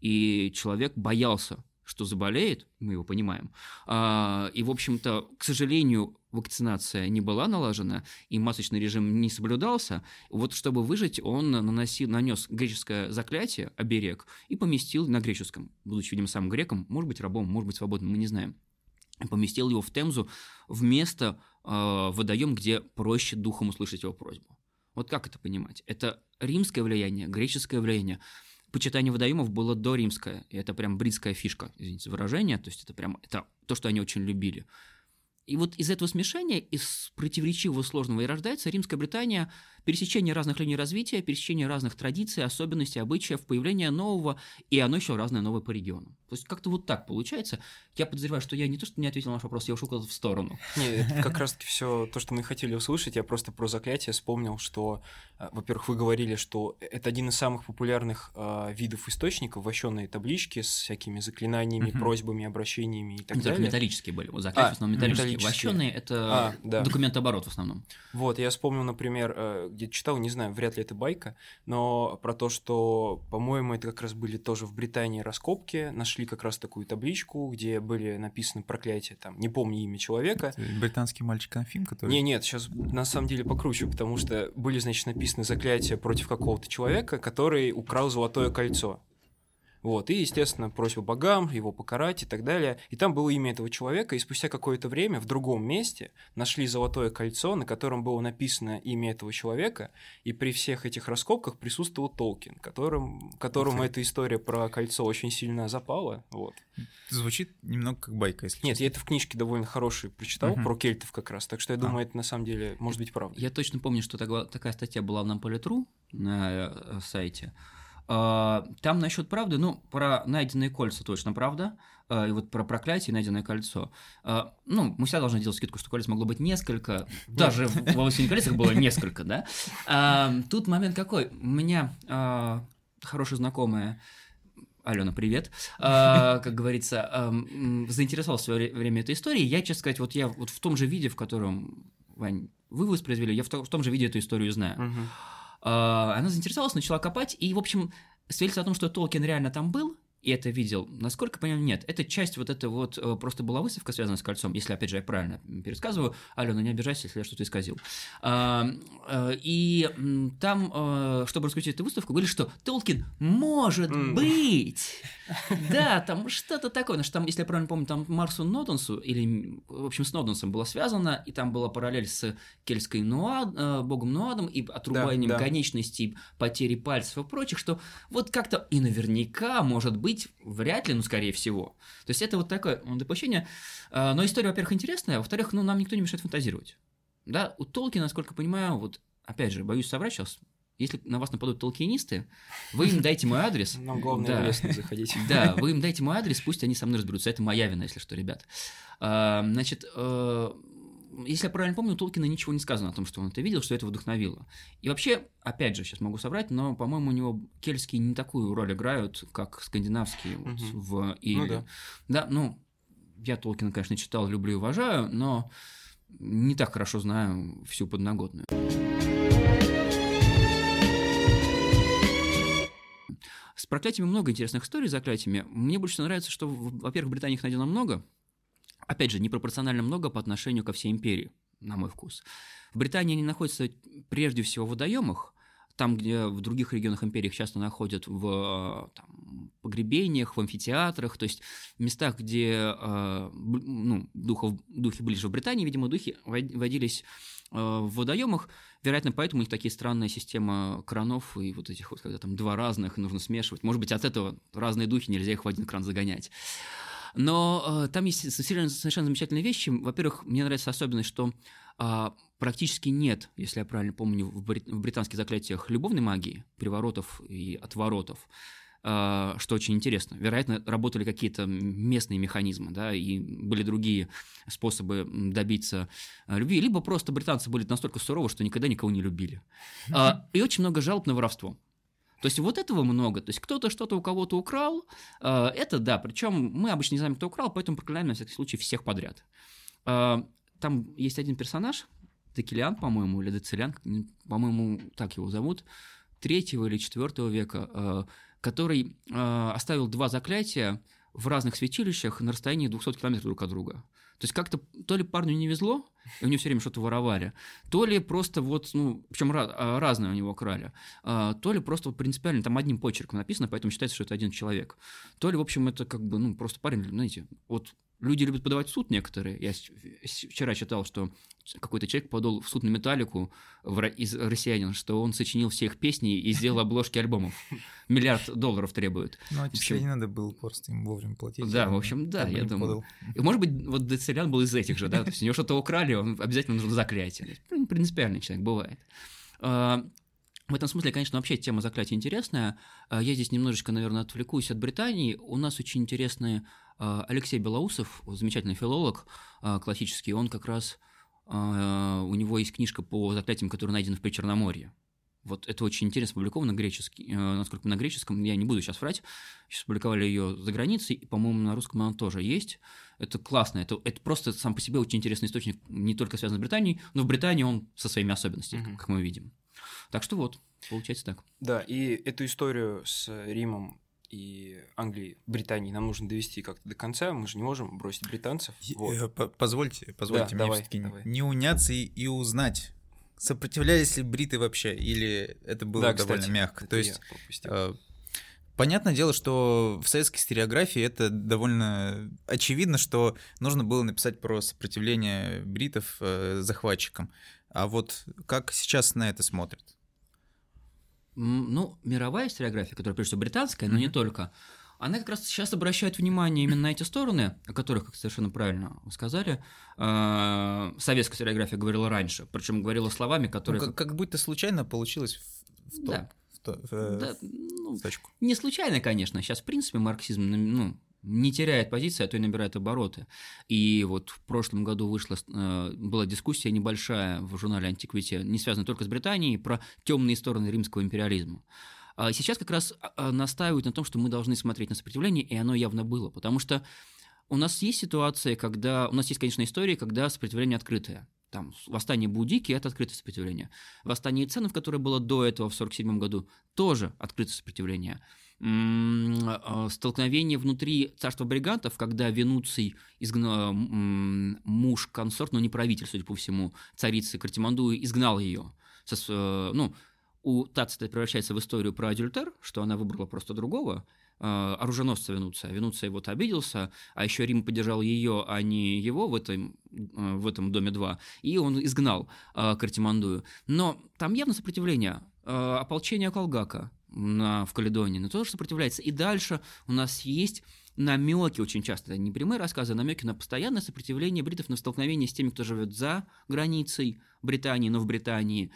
Speaker 1: и человек боялся что заболеет, мы его понимаем. А, и, в общем-то, к сожалению, вакцинация не была налажена, и масочный режим не соблюдался. Вот чтобы выжить, он наносил, нанес греческое заклятие, оберег, и поместил на греческом, будучи, видимо, сам греком, может быть, рабом, может быть, свободным, мы не знаем. Поместил его в Темзу вместо э, водоем, где проще духом услышать его просьбу. Вот как это понимать? Это римское влияние, греческое влияние почитание водоемов было до римское, и это прям бритская фишка, извините выражение, то есть это прям это то, что они очень любили. И вот из этого смешения, из противоречивого сложного и рождается Римская Британия, пересечение разных линий развития, пересечение разных традиций, особенностей, обычаев, появление нового, и оно еще разное новое по региону. То есть как-то вот так получается. Я подозреваю, что я не то, что не ответил на ваш вопрос, я ушел куда-то в сторону.
Speaker 3: Нет, это как раз-таки все то, что мы хотели услышать. Я просто про заклятие вспомнил, что, э, во-первых, вы говорили, что это один из самых популярных э, видов источников, вощенные таблички с всякими заклинаниями, просьбами, обращениями и так далее.
Speaker 1: металлические были, вот заклятия а, в основном металлические, вощеный – это
Speaker 3: А, да.
Speaker 1: документооборот в основном.
Speaker 3: Вот, я вспомнил, например, э, где читал, не знаю, вряд ли это байка, но про то, что, по-моему, это как раз были тоже в Британии раскопки, нашли как раз такую табличку, где были написаны проклятия, там, не помню имя человека.
Speaker 2: Британский мальчик Анфим, который...
Speaker 3: Не, нет, сейчас на самом деле покруче, потому что были, значит, написаны заклятия против какого-то человека, который украл золотое кольцо. Вот, и, естественно, просил богам его покарать и так далее. И там было имя этого человека, и спустя какое-то время в другом месте нашли золотое кольцо, на котором было написано имя этого человека, и при всех этих раскопках присутствовал Толкин, которым, которому
Speaker 2: Окей.
Speaker 3: эта история про кольцо очень сильно запала. Вот.
Speaker 2: Звучит немного как байка, если
Speaker 3: Нет,
Speaker 2: честно.
Speaker 3: я это в книжке довольно хорошей прочитал,
Speaker 2: Мгм.
Speaker 3: про кельтов как раз, так что я
Speaker 2: А.
Speaker 3: думаю, это на самом деле может быть правда.
Speaker 1: Я точно помню, что такая статья была в Намполе.тру на э, сайте. А, Там насчет правды, ну, про найденные кольца точно правда, а, и вот про проклятие и найденное кольцо. А, Ну, мы всегда должны делать скидку, что колец могло быть несколько, даже в «Властелине колец» их было несколько, да? А, Тут момент какой? У меня а, хорошая знакомая Алена, привет. А, как говорится, ам, заинтересовался в свое время этой историей. Я, честно сказать, вот я вот в том же виде, в котором, Вань, вы воспроизвели, я в, то- в том же виде эту историю знаю.
Speaker 3: Мгм.
Speaker 1: А, она заинтересовалась, начала копать, и, в общем, свидетельство о том, что Толкин реально там был, и это видел, насколько понимаю, нет. Это часть вот это вот, э, просто была выставка, связанная с кольцом, если, опять же, я правильно пересказываю. Алена, не обижайся, если я что-то исказил. Э, и там, э, чтобы раскрутить эту выставку, говорили, что Толкин может быть. <laughs> Да, там что-то такое. Потому что там, если я правильно помню, там Марсу Ноденсу, или, в общем, с Ноденсом было связано, и там была параллель с кельтской Нуад, богом Нуадом и отрубанием
Speaker 3: да.
Speaker 1: конечностей, потери пальцев и прочих, что вот как-то и наверняка, может быть, вряд ли, ну, скорее всего. То есть это вот такое допущение. А, Но история, во-первых, интересная, а во-вторых, ну, нам никто не мешает фантазировать. Да, у Толкина, насколько понимаю, вот, опять же, боюсь соврать сейчас, если на вас нападут толкинисты, вы им дайте мой адрес.
Speaker 3: Нам главное
Speaker 1: Да.
Speaker 3: в лес не заходить. <laughs>
Speaker 1: Да, вы им дайте мой адрес, пусть они со мной разберутся. Это моя вина, если что, ребят. А, Значит, э, если я правильно помню, у Толкина ничего не сказано о том, что он это видел, что это вдохновило. И вообще, опять же, сейчас могу соврать, но, по-моему, у него кельтские не такую роль играют, как скандинавские вот
Speaker 3: Мгм.
Speaker 1: в и
Speaker 3: Ну да.
Speaker 1: Да, ну, я Толкина, конечно, читал, люблю и уважаю, но не так хорошо знаю всю подноготную. С проклятиями много интересных историй, с заклятиями. Мне больше нравится, что, во-первых, в Британии их найдено много. Опять же, непропорционально много по отношению ко всей империи, на мой вкус. В Британии они находятся прежде всего в водоемах, там, где в других регионах империи их часто находят в э, там, погребениях, в амфитеатрах, то есть в местах, где э, ну, духов, духи ближе в Британии, видимо, духи вод- водились э, в водоемах, вероятно, поэтому у них такие странная система кранов и вот этих вот, когда там два разных нужно смешивать. Может быть, от этого разные духи, нельзя их в один кран загонять. Но э, там есть совершенно, совершенно замечательные вещи. Во-первых, мне нравится особенность, что а, практически нет, если я правильно помню, в, брит- в британских заклятиях любовной магии, приворотов и отворотов, а, что очень интересно. Вероятно, работали какие-то местные механизмы, да, и были другие способы добиться а, любви, либо просто британцы были настолько суровы, что никогда никого не любили. А, и очень много жалоб на воровство. То есть вот этого много. То есть кто-то что-то у кого-то украл, а, это да. Причем мы обычно не знаем, кто украл, поэтому проклинаем на всякий случай всех подряд. А, Там есть один персонаж, Декилиан, по-моему, или Децилиан, по-моему, так его зовут, третьего или четвертого века, а, который оставил два заклятия в разных святилищах на расстоянии 200 километров друг от друга. То есть как-то то ли парню не везло, и у него все время что-то воровали, то ли просто вот, ну, причем разное у него крали, а, то ли просто вот принципиально там одним почерком написано, поэтому считается, что это один человек. То ли, в общем, это как бы, ну, просто парень, знаете, вот люди любят подавать в суд некоторые. Я вчера читал, что какой-то человек подал в суд на Металлику из россиянин, что он сочинил все их песни и сделал обложки альбомов. Миллиард долларов требует.
Speaker 2: Ну, а тебе не надо было просто им вовремя платить.
Speaker 1: Да, в общем, да, я думаю. И, может быть, вот Децелян был из этих же, да, то есть у него что-то украли, он обязательно нужно заклятие. Ну, принципиальный человек, бывает. А, В этом смысле, конечно, вообще тема заклятия интересная. А, Я здесь немножечко, наверное, отвлекусь от Британии. У нас очень интересный а, Алексей Белоусов, замечательный филолог а, классический, он как раз, а, у него есть книжка по заклятиям, которые найдены в Причерноморье. Вот это очень интересно опубликовано греческий, насколько на греческом, я не буду сейчас врать. Сейчас публиковали ее за границей, и, по-моему, на русском она тоже есть. Это классно, это, это просто сам по себе очень интересный источник, не только связан с Британией, но в Британии он со своими особенностями,
Speaker 3: Мгм.
Speaker 1: как мы видим. Так что вот, получается так.
Speaker 3: Да, и эту историю с Римом и Англией, Британией нам нужно довести как-то до конца. Мы же не можем бросить британцев. Вот.
Speaker 2: Э, по- Позвольте, позвольте
Speaker 3: Да,
Speaker 2: мне все-таки не уняться и, и узнать, сопротивлялись ли бриты вообще, или это было
Speaker 3: Да,
Speaker 2: довольно
Speaker 3: кстати,
Speaker 2: мягко. То есть, э, понятное дело, что в советской историографии это довольно очевидно, что нужно было написать про сопротивление бритов э, захватчикам. А вот как сейчас на это смотрят?
Speaker 1: Ну, мировая историография, которая, прежде всего, британская, но не
Speaker 2: Мгм.
Speaker 1: только, она как раз сейчас обращает внимание именно на эти стороны, о которых, как совершенно правильно вы сказали, э, советская историография говорила раньше, причем говорила словами,
Speaker 2: Ну,
Speaker 1: которые...
Speaker 2: как, как будто случайно получилось в, в,
Speaker 1: Да.
Speaker 2: то- в в, э,
Speaker 1: Да, ну,
Speaker 2: в точку.
Speaker 1: Не случайно, конечно. Сейчас, в принципе, марксизм ну, не теряет позиции, а то и набирает обороты. И вот в прошлом году вышла, э, была дискуссия небольшая в журнале «Антиквите», не связанная только с Британией, про темные стороны римского империализма. А сейчас как раз а, настаивают на том, что мы должны смотреть на сопротивление, и оно явно было. Потому что у нас есть ситуация, когда... У нас есть, конечно, истории, когда сопротивление открытое. Там восстание Будики – это открытое сопротивление. Восстание Ценов, которое было до этого в 1947 году, тоже открытое сопротивление. А, Столкновение внутри царства бригантов, когда Венуций изгнал м, муж консорт, но не правитель, судя по всему, царицы Картимандуи, изгнал ее. Со э, ну, у Тацита это превращается в историю про адюльтер, что она выбрала просто другого, э, оруженосца Венуция. Венуция вот обиделся, а еще Рим поддержал ее, а не его в этом, э, в этом доме 2, и он изгнал э, Картимандую. Но там явно сопротивление. Э, Ополчение Колгака на, в Каледонии, но тоже сопротивляется. И дальше у нас есть намеки очень часто, не прямые рассказы, а намеки на постоянное сопротивление бритов на столкновение с теми, кто живет за границей Британии, но в Британии.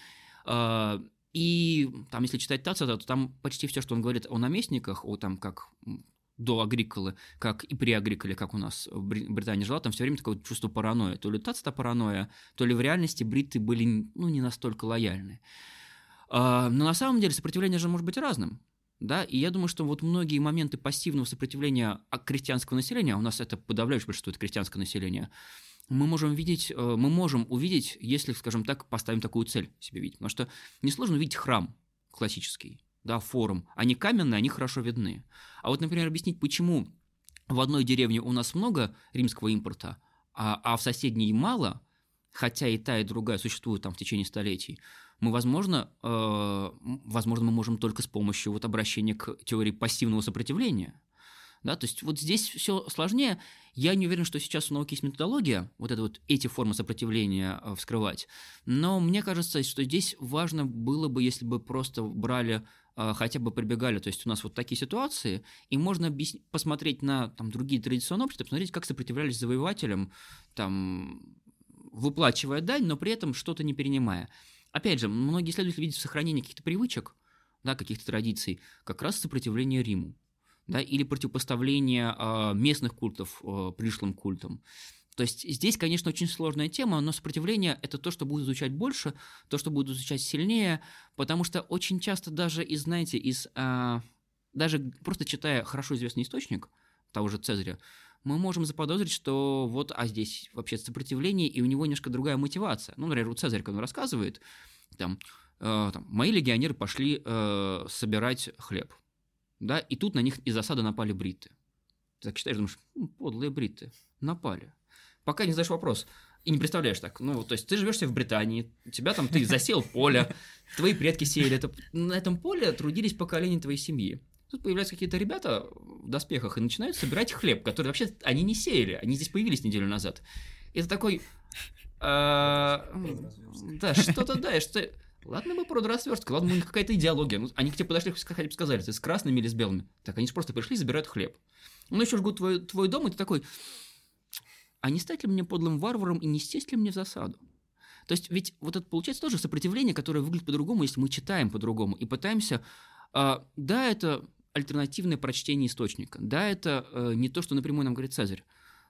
Speaker 1: А, И там, если читать Тацита, то там почти все, что он говорит о наместниках, о там как до Агриколы, как и при Агриколе, как у нас в Бри- Британии жила, там все время такое чувство паранойи. То ли Тацита паранойя, то ли в реальности бриты были ну, не настолько лояльны. А, Но на самом деле сопротивление же может быть разным. Да, и я думаю, что вот многие моменты пассивного сопротивления а, крестьянского населения, а у нас это подавляющее большинство это крестьянское население, мы можем видеть, э, мы можем увидеть, если, скажем так, поставим такую цель себе видеть. Потому что несложно увидеть храм классический, да, форум. Они каменные, они хорошо видны. А вот, например, объяснить, почему в одной деревне у нас много римского импорта, а, а в соседней мало, хотя и та, и другая существуют там в течение столетий, мы, возможно, э, возможно, мы можем только с помощью вот обращения к теории пассивного сопротивления. Да, то есть вот здесь все сложнее. Я не уверен, что сейчас у науки есть методология, вот это вот эти формы сопротивления э, вскрывать. Но мне кажется, что здесь важно было бы, если бы просто брали э, хотя бы прибегали, то есть у нас вот такие ситуации, и можно объяс- посмотреть на там, другие традиционные общества, посмотреть, как сопротивлялись завоевателям, там, выплачивая дань, но при этом что-то не перенимая. Опять же, многие исследователи видят в сохранении каких-то привычек, да, каких-то традиций, как раз сопротивление Риму, да, или противопоставление э, местных культов э, пришлым культам. То есть здесь, конечно, очень сложная тема, но сопротивление – это то, что будет изучать больше, то, что будет изучать сильнее, потому что очень часто даже из, знаете, из, а, даже просто читая хорошо известный источник того же Цезаря, мы можем заподозрить, что вот, а здесь вообще сопротивление, и у него немножко другая мотивация. Ну, например, у Цезаря, когда он рассказывает, там, э, там мои легионеры пошли э, собирать хлеб, да, и тут на них из засады напали бриты. Ты так читаешь, думаешь, «М, подлые бриты, напали. Пока не задаешь вопрос, и не представляешь так. Ну, то есть ты живешь себе в Британии, тебя там, ты засел поле, твои предки сеяли это. На этом поле трудились поколения твоей семьи. Тут появляются какие-то ребята в доспехах и начинают собирать хлеб, который вообще они не сеяли, они здесь появились неделю назад. Это такой... а, Да, что-то да, что... Ладно бы продразверстка, ладно, у них какая-то идеология. Ну, они к тебе подошли, хотя бы сказали, ты с красными или с белыми. Так, они же просто пришли и забирают хлеб. Ну, еще жгут твой, твой дом, и ты такой, а не стать ли мне подлым варваром и не сесть ли мне в засаду? То есть ведь вот это получается тоже сопротивление, которое выглядит по-другому, если мы читаем по-другому и пытаемся... а, да, это альтернативное прочтение источника. Да, это э, не то, что напрямую нам говорит Цезарь.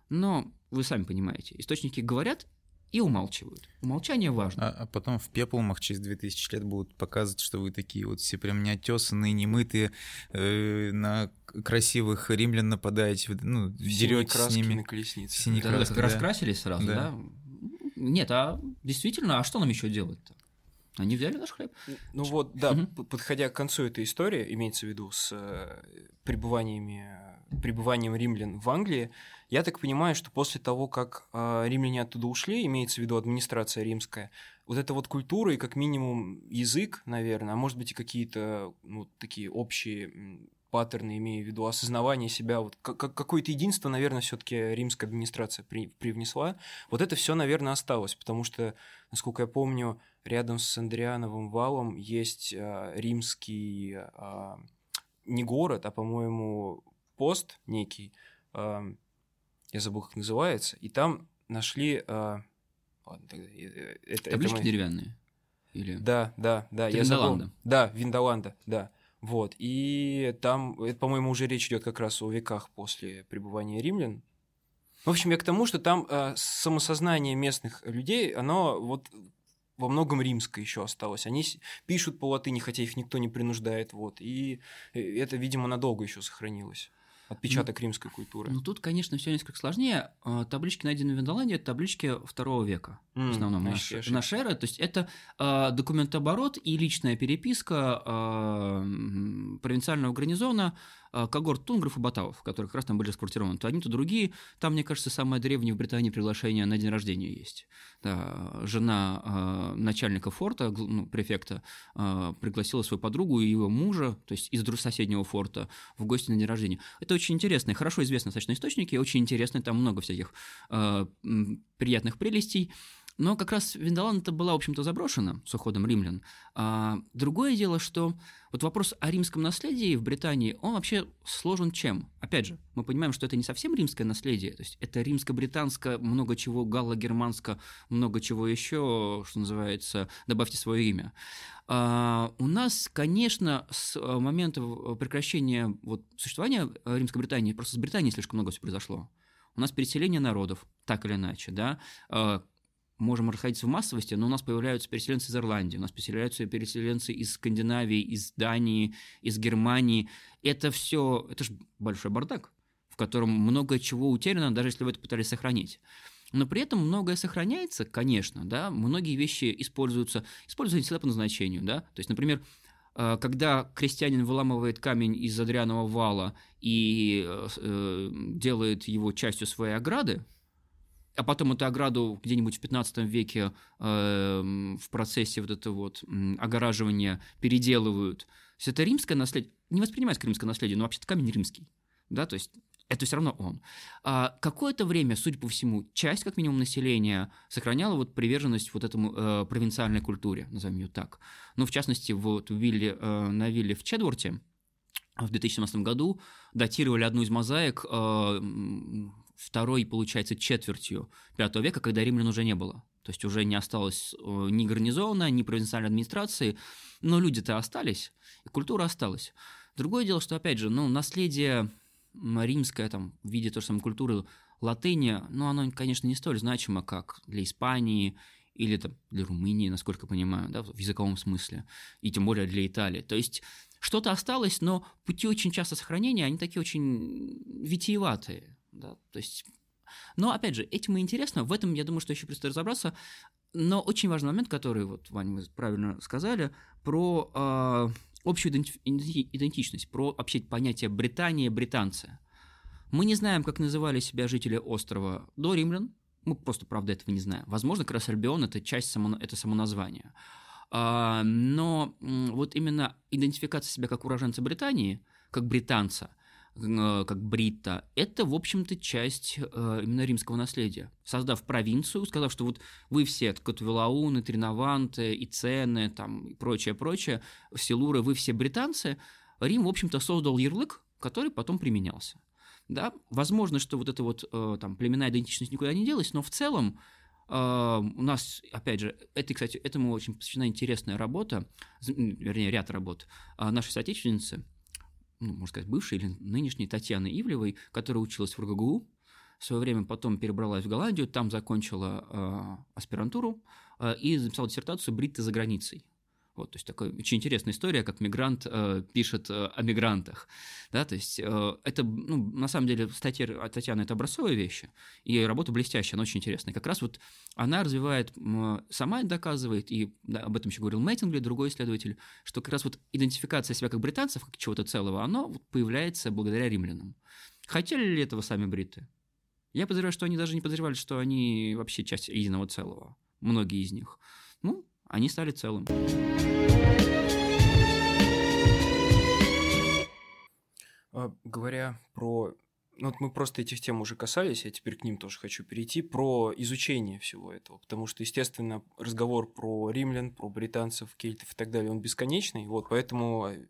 Speaker 1: Но вы сами понимаете, источники говорят и умалчивают. Умолчание важно.
Speaker 2: А, а потом в пеплумах через 2000 лет будут показывать, что вы такие вот все прям неотесанные, немытые, э, на красивых римлян нападаете, ну, дерете с ними.
Speaker 3: на колеснице.
Speaker 2: Синие
Speaker 1: Да,
Speaker 2: краски, да.
Speaker 1: раскрасились сразу,
Speaker 2: Да.
Speaker 1: да? Нет, а действительно, а что нам еще делать-то? Они взяли наш хлеб.
Speaker 3: Ну вот, да, п- подходя к концу этой истории, имеется в виду с э, пребываниями, пребыванием римлян в Англии, я так понимаю, что после того, как э, римляне оттуда ушли, имеется в виду администрация римская, вот эта вот культура и как минимум язык, наверное, а может быть и какие-то ну, такие общие паттерны, имея в виду осознавание себя, вот как- как- какое-то единство, наверное, все-таки римская администрация при- привнесла. Вот это все, наверное, осталось, потому что, насколько я помню, рядом с Андриановым валом есть а, римский а, не город, а, по-моему, пост некий. а, я забыл, как называется. И там нашли... а, ладно, тогда, э, это, это
Speaker 1: Таблички
Speaker 3: мы-
Speaker 1: деревянные. Или...
Speaker 3: Да, да, да.
Speaker 1: Это
Speaker 3: я забыл. Да, Виндоланда, да. Вот. И там, это, по-моему, уже речь идет как раз о веках после пребывания римлян. В общем, я к тому, что там э, самосознание местных людей, оно вот во многом римское еще осталось. Они пишут по латыни, хотя их никто не принуждает. Вот. И э, это, видимо, надолго еще сохранилось. Отпечаток римской культуры.
Speaker 1: Ну, тут, конечно, все несколько сложнее. А, Таблички, найденные в Виндоланде, это таблички второго века. В
Speaker 3: М,
Speaker 1: основном
Speaker 3: значит, я
Speaker 1: наш,
Speaker 3: ошибся.
Speaker 1: наша эра. То есть это а, документооборот и личная переписка а, м, провинциального гарнизона, а, когорт тунгров и батавов, которые как раз там были расквартированы. То одни, то другие. Там, мне кажется, самое древнее в Британии приглашение на день рождения есть. Да, жена а, начальника форта, ну, префекта, а, пригласила свою подругу и его мужа, то есть из соседнего форта, в гости на день рождения. Это очень интересно, хорошо известные достаточно источники, очень интересно, там много всяких а, м, приятных прелестей. Но как раз Виндолан это была, в общем-то, заброшена с уходом римлян. А, другое дело, что вот вопрос о римском наследии в Британии, он вообще сложен чем? Опять же, мы понимаем, что это не совсем римское наследие, то есть это римско-британско, много чего галло-германско, много чего еще, что называется, добавьте свое имя. А, у нас, конечно, с а, момента в- прекращения вот, существования а, Римской Британии, просто с Британией слишком много всего произошло. У нас переселение народов, так или иначе, да, А, можем расходиться в массовости, но у нас появляются переселенцы из Ирландии, у нас появляются переселенцы из Скандинавии, из Дании, из Германии. Это все, это же большой бардак, в котором много чего утеряно, даже если вы это пытались сохранить. Но при этом многое сохраняется, конечно, да, многие вещи используются, используются всегда по назначению, да, то есть, например, э, когда крестьянин выламывает камень из Адрианова вала и э, э, делает его частью своей ограды, а потом эту ограду где-нибудь в 15 веке эм, в процессе вот этого вот огораживания переделывают. То есть это римское наследие, не воспринимается как римское наследие, но вообще-то камень римский, да, то есть это все равно он. А какое-то время, судя по всему, часть, как минимум, населения сохраняла вот приверженность вот этому э, провинциальной культуре, назовем ее так. Ну, в частности, вот вилле, э, на вилле в Чедворте в 2017 году датировали одну из мозаик э, второй, получается, четвертью V века, когда римлян уже не было. То есть уже не осталось э, ни гарнизона, ни провинциальной администрации, но люди-то остались, и культура осталась. Другое дело, что, опять же, ну, наследие римское там, в виде той же самой культуры латыни, ну, оно, конечно, не столь значимо, как для Испании или там, для Румынии, насколько я понимаю, да, в языковом смысле, и тем более для Италии. То есть что-то осталось, но пути очень часто сохранения, они такие очень витиеватые. Да? То есть... Но, опять же, этим и интересно, в этом, я думаю, что еще предстоит разобраться, но очень важный момент, который, вот, Ваня, вы правильно сказали, про э, общую иденти- иденти- идентичность, про вообще понятие Британия, британцы. Мы не знаем, как называли себя жители острова до римлян, мы просто, правда, этого не знаем. Возможно, как раз Альбион – это часть само, это само название. А, но вот именно идентификация себя как уроженца Британии, как британца, как бритта, это, в общем-то, часть э, именно римского наследия. Создав провинцию, сказав, что вот вы все, Котвелауны, Тринованты, Ицены, там, и прочее, прочее, Силуры, вы все британцы, Рим, в общем-то, создал ярлык, который потом применялся. Да, возможно, что вот эта вот э, там племенная идентичность никуда не делась, но в целом э, у нас, опять же, это, кстати, этому очень посвящена интересная работа, вернее, ряд работ а, нашей соотечественницы, ну, можно сказать, бывшей или нынешней Татьяны Ивлевой, которая училась в РГГУ, в свое время потом перебралась в Голландию, там закончила э, аспирантуру э, и записала диссертацию «Бритты за границей». Вот, то есть такая очень интересная история, как мигрант э, пишет э, о мигрантах. Да, то есть э, это, ну, на самом деле, статья от Татьяны – это образцовые вещи, и работа блестящая, она очень интересная. Как раз вот она развивает, э, сама доказывает, и да, об этом еще говорил Мэттингли, другой исследователь, что как раз вот идентификация себя как британцев, как чего-то целого, она вот появляется благодаря римлянам. Хотели ли этого сами бриты? Я подозреваю, что они даже не подозревали, что они вообще часть единого целого. Многие из них. Ну, они стали целым.
Speaker 3: А, говоря про... Ну, вот мы просто этих тем уже касались, я теперь к ним тоже хочу перейти, про изучение всего этого, потому что, естественно, разговор про римлян, про британцев, кельтов и так далее, он бесконечный, вот, поэтому э,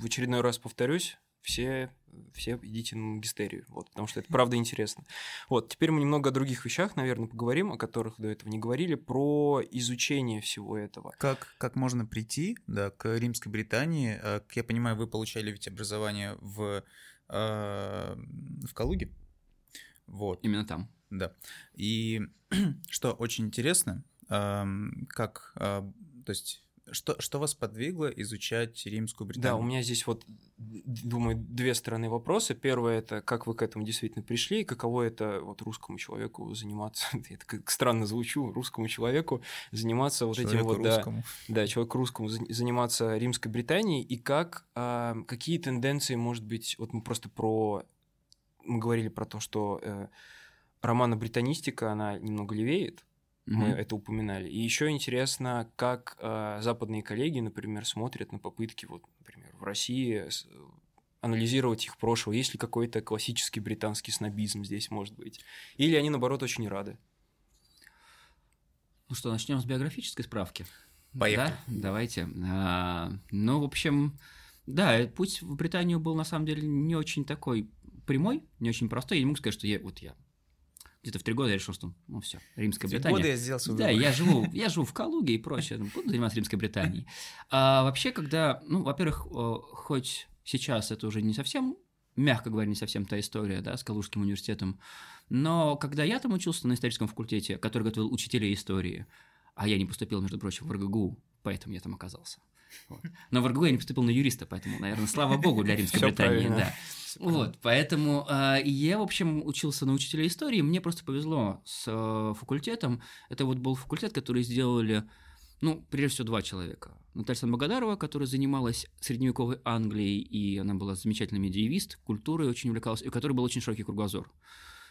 Speaker 3: в очередной раз повторюсь, все, все идите на магистерию, вот, потому что это правда интересно. Вот, теперь мы немного о других вещах, наверное, поговорим, о которых до этого не говорили, про изучение всего этого.
Speaker 2: Как, как можно прийти да, к Римской Британии? Как я понимаю, вы получали ведь образование в, э, в Калуге? Вот.
Speaker 1: Именно там.
Speaker 2: Да. И <clears throat> что очень интересно, э, как, э, то есть что, что вас подвигло изучать римскую Британию?
Speaker 3: Да, у меня здесь вот, думаю, две стороны вопроса. Первое – это как вы к этому действительно пришли, и каково это вот русскому человеку заниматься, <laughs> это как странно звучу, русскому человеку заниматься вот этим вот,
Speaker 2: русскому.
Speaker 3: да, да, человеку русскому заниматься римской Британией, и как, а, какие тенденции, может быть, вот мы просто про, мы говорили про то, что э, романо-британистика, она немного левеет, мы это упоминали. И еще интересно, как э, западные коллеги, например, смотрят на попытки, вот, например, в России с, анализировать их прошлое. Есть ли какой-то классический британский снобизм здесь, может быть? Или они, наоборот, очень рады?
Speaker 1: Ну что, начнем с биографической справки.
Speaker 2: Поехали.
Speaker 1: Да, давайте. А, ну, в общем, да, путь в Британию был на самом деле не очень такой прямой, не очень простой. Я не могу сказать, что я вот я где-то в три года я решил, что ну все, Римская Британия.
Speaker 2: года я сделал свой
Speaker 1: Да, я живу, <laughs> я живу в Калуге и прочее, ну, буду заниматься Римской Британией. А, вообще, когда, ну, во-первых, хоть сейчас это уже не совсем мягко говоря, не совсем та история, да, с Калужским университетом. Но когда я там учился на историческом факультете, который готовил учителей истории, а я не поступил, между прочим, в РГГУ, поэтому я там оказался. Вот. Но в РГГУ я не поступил на юриста, поэтому, наверное, слава богу для <laughs> Римской Британии. Да. Вот, поэтому э, я, в общем, учился на учителя истории, мне просто повезло с э, факультетом. Это вот был факультет, который сделали, ну, прежде всего, два человека. Наталья Санбагадарова, которая занималась средневековой Англией, и она была замечательный медиевист, культурой очень увлекалась, и у которой был очень широкий кругозор.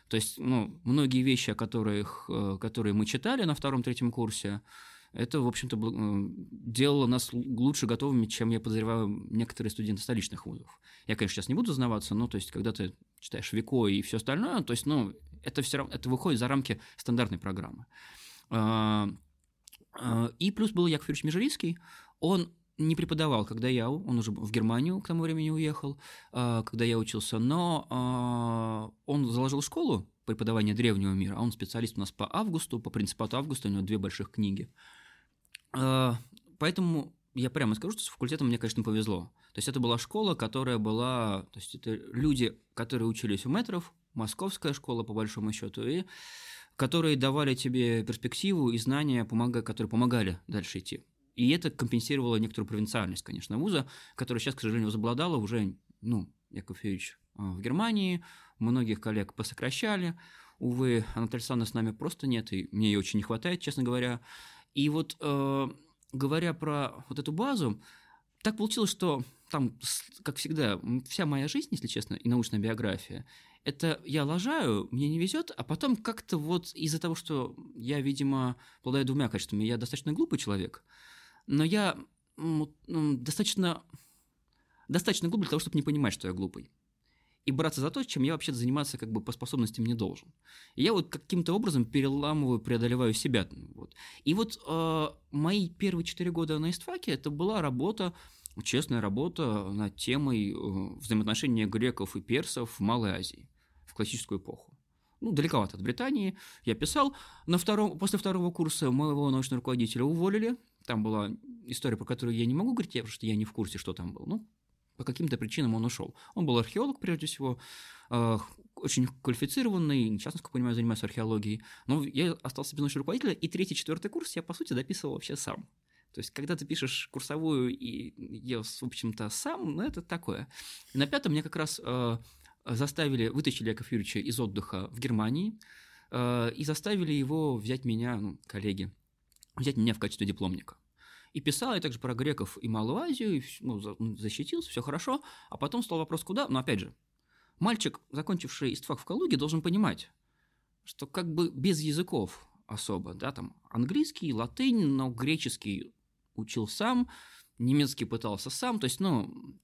Speaker 1: То есть, ну, многие вещи, о которых, э, которые мы читали на втором-третьем курсе, это, в общем-то, делало нас лучше готовыми, чем, я подозреваю, некоторые студенты столичных вузов. Я, конечно, сейчас не буду знаваться, но то есть, когда ты читаешь Вико и все остальное, то есть, ну, это все равно, это выходит за рамки стандартной программы. А, а, и плюс был Яков Юрьевич Межерийский, он не преподавал, когда я, он уже в Германию к тому времени уехал, а, когда я учился, но он заложил школу преподавания древнего мира, а он специалист у нас по Августу, по принципату Августа, у него две больших книги. Поэтому я прямо скажу, что с факультетом мне, конечно, повезло. То есть это была школа, которая была... То есть это люди, которые учились у метров, московская школа, по большому счету, и которые давали тебе перспективу и знания, помога, которые помогали дальше идти. И это компенсировало некоторую провинциальность, конечно, вуза, которая сейчас, к сожалению, возобладала уже, ну, Яков Юрьевич а, в Германии, многих коллег посокращали, увы, Анатолия Александровна с нами просто нет, и мне ее очень не хватает, честно говоря. И вот э, говоря про вот эту базу, так получилось, что там, как всегда, вся моя жизнь, если честно, и научная биография, это я лажаю, мне не везет, а потом как-то вот из-за того, что я, видимо, обладаю двумя качествами, я достаточно глупый человек, но я достаточно, достаточно глупый для того, чтобы не понимать, что я глупый и браться за то, чем я вообще заниматься как бы по способностям не должен. И я вот каким-то образом переламываю, преодолеваю себя. Вот. И вот э, мои первые четыре года на истфаке это была работа, честная работа над темой э, взаимоотношения греков и персов в Малой Азии в классическую эпоху. Ну, далековато от Британии. Я писал. На втором, после второго курса моего научного руководителя уволили. Там была история, про которую я не могу говорить, потому что я не в курсе, что там было. Ну, по каким-то причинам он ушел. Он был археолог, прежде всего, э, очень квалифицированный, сейчас, насколько я понимаю, занимается археологией. Но я остался без научного руководителя, и третий, четвертый курс я, по сути, дописывал вообще сам. То есть, когда ты пишешь курсовую и ее, в общем-то, сам, ну, это такое. И на пятом меня как раз э, заставили, вытащили Яков Юрьевича из отдыха в Германии э, и заставили его взять меня, ну, коллеги, взять меня в качестве дипломника. И писал я также про греков и Малую и, ну, защитился, все хорошо. А потом стал вопрос, куда? Но опять же, мальчик, закончивший истфак в Калуге, должен понимать, что как бы без языков особо, да, там английский, латынь, но греческий учил сам, немецкий пытался сам, то есть, ну,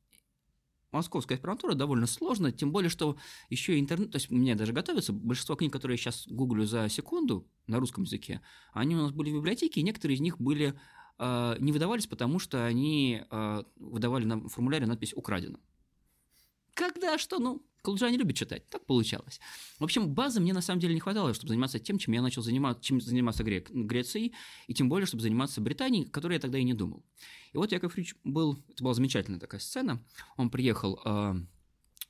Speaker 1: московская аспирантура довольно сложно, тем более, что еще интернет, то есть мне даже готовится, большинство книг, которые я сейчас гуглю за секунду на русском языке, они у нас были в библиотеке, и некоторые из них были, не выдавались, потому что они э, выдавали на формуляре надпись «украдено». Когда что, ну, Калуджане любят читать, так получалось. В общем, базы мне на самом деле не хватало, чтобы заниматься тем, чем я начал заниматься, чем заниматься Грек, Грецией, и тем более, чтобы заниматься Британией, которой я тогда и не думал. И вот Яков Ильич был, это была замечательная такая сцена, он приехал э,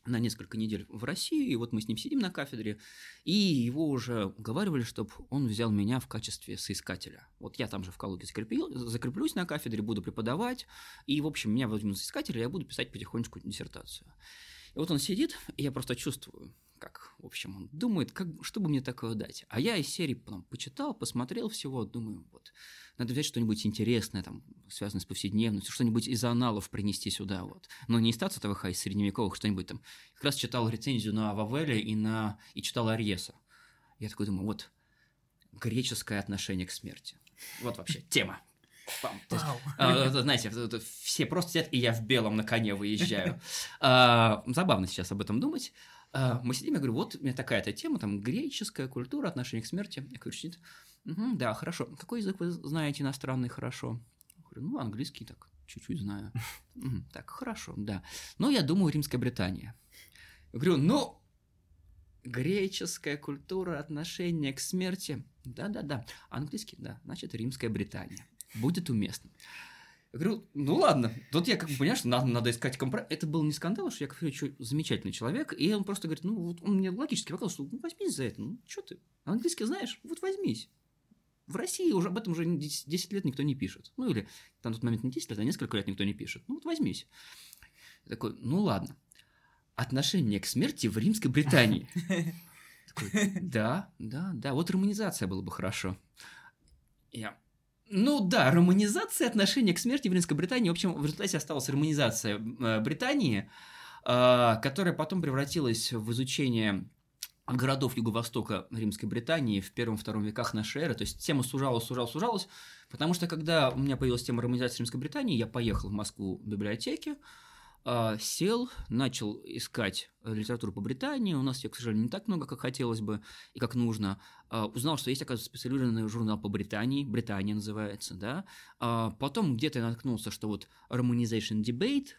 Speaker 1: на несколько недель в Россию, и вот мы с ним сидим на кафедре, и его уже уговаривали, чтобы он взял меня в качестве соискателя. Вот я там же в Калуге закрепил, закреплюсь на кафедре, буду преподавать, и, в общем, меня возьмут соискателя, я буду писать потихонечку диссертацию. И вот он сидит, и я просто чувствую, как, в общем, он думает, как, что бы мне такое дать. А я из серии потом почитал, посмотрел всего, думаю, вот, надо взять что-нибудь интересное, там, связанное с повседневностью, что-нибудь из аналов принести сюда, вот. Но не из статуса ТВХ, из средневековых, что-нибудь там. Как раз читал рецензию на Вавеле и, на... и читал Арьеса. Я такой думаю, вот, греческое отношение к смерти. Вот вообще тема. Пам. есть, а, знаете, все просто сидят, и я в белом на коне выезжаю. А, забавно сейчас об этом думать. А, мы сидим, я говорю, вот у меня такая-то тема, там, греческая культура, отношение к смерти. Я говорю, сидит, угу, да, хорошо. Какой язык вы знаете иностранный хорошо? Я говорю, ну, английский так, чуть-чуть знаю. <laughs> Так, хорошо, да. Ну, я думаю, Римская Британия. Я говорю, ну, греческая культура, отношение к смерти. Да-да-да. Английский, да. Значит, Римская Британия будет уместно. Я говорю, ну ладно, тут я как бы понимаю, что надо, надо искать компромисс. Это был не скандал, что Яков Юрьевич замечательный человек, и он просто говорит, ну вот он мне логически показал, что ну, возьмись за это, ну что ты, английский знаешь, вот возьмись. В России уже об этом уже 10 лет никто не пишет. Ну или там тот момент не 10 лет, а несколько лет никто не пишет. Ну вот возьмись. Я такой, ну ладно. Отношение к смерти в Римской Британии. Такой, да, да, да, вот романизация было бы хорошо. Я, ну да, романизация отношения к смерти в Римской Британии. В общем, в результате осталась романизация э, Британии, э, которая потом превратилась в изучение городов Юго-Востока Римской Британии в первом-втором веках нашей эры. То есть тема сужалась, сужалась, сужалась, потому что когда у меня появилась тема романизации Римской Британии, я поехал в Москву в библиотеке, а, сел, начал искать литературу по Британии. У нас ее, к сожалению, не так много, как хотелось бы и как нужно. А, узнал, что есть, оказывается, специализированный журнал по Британии, Британия называется, да. А, потом где-то наткнулся, что вот Romanization Debate.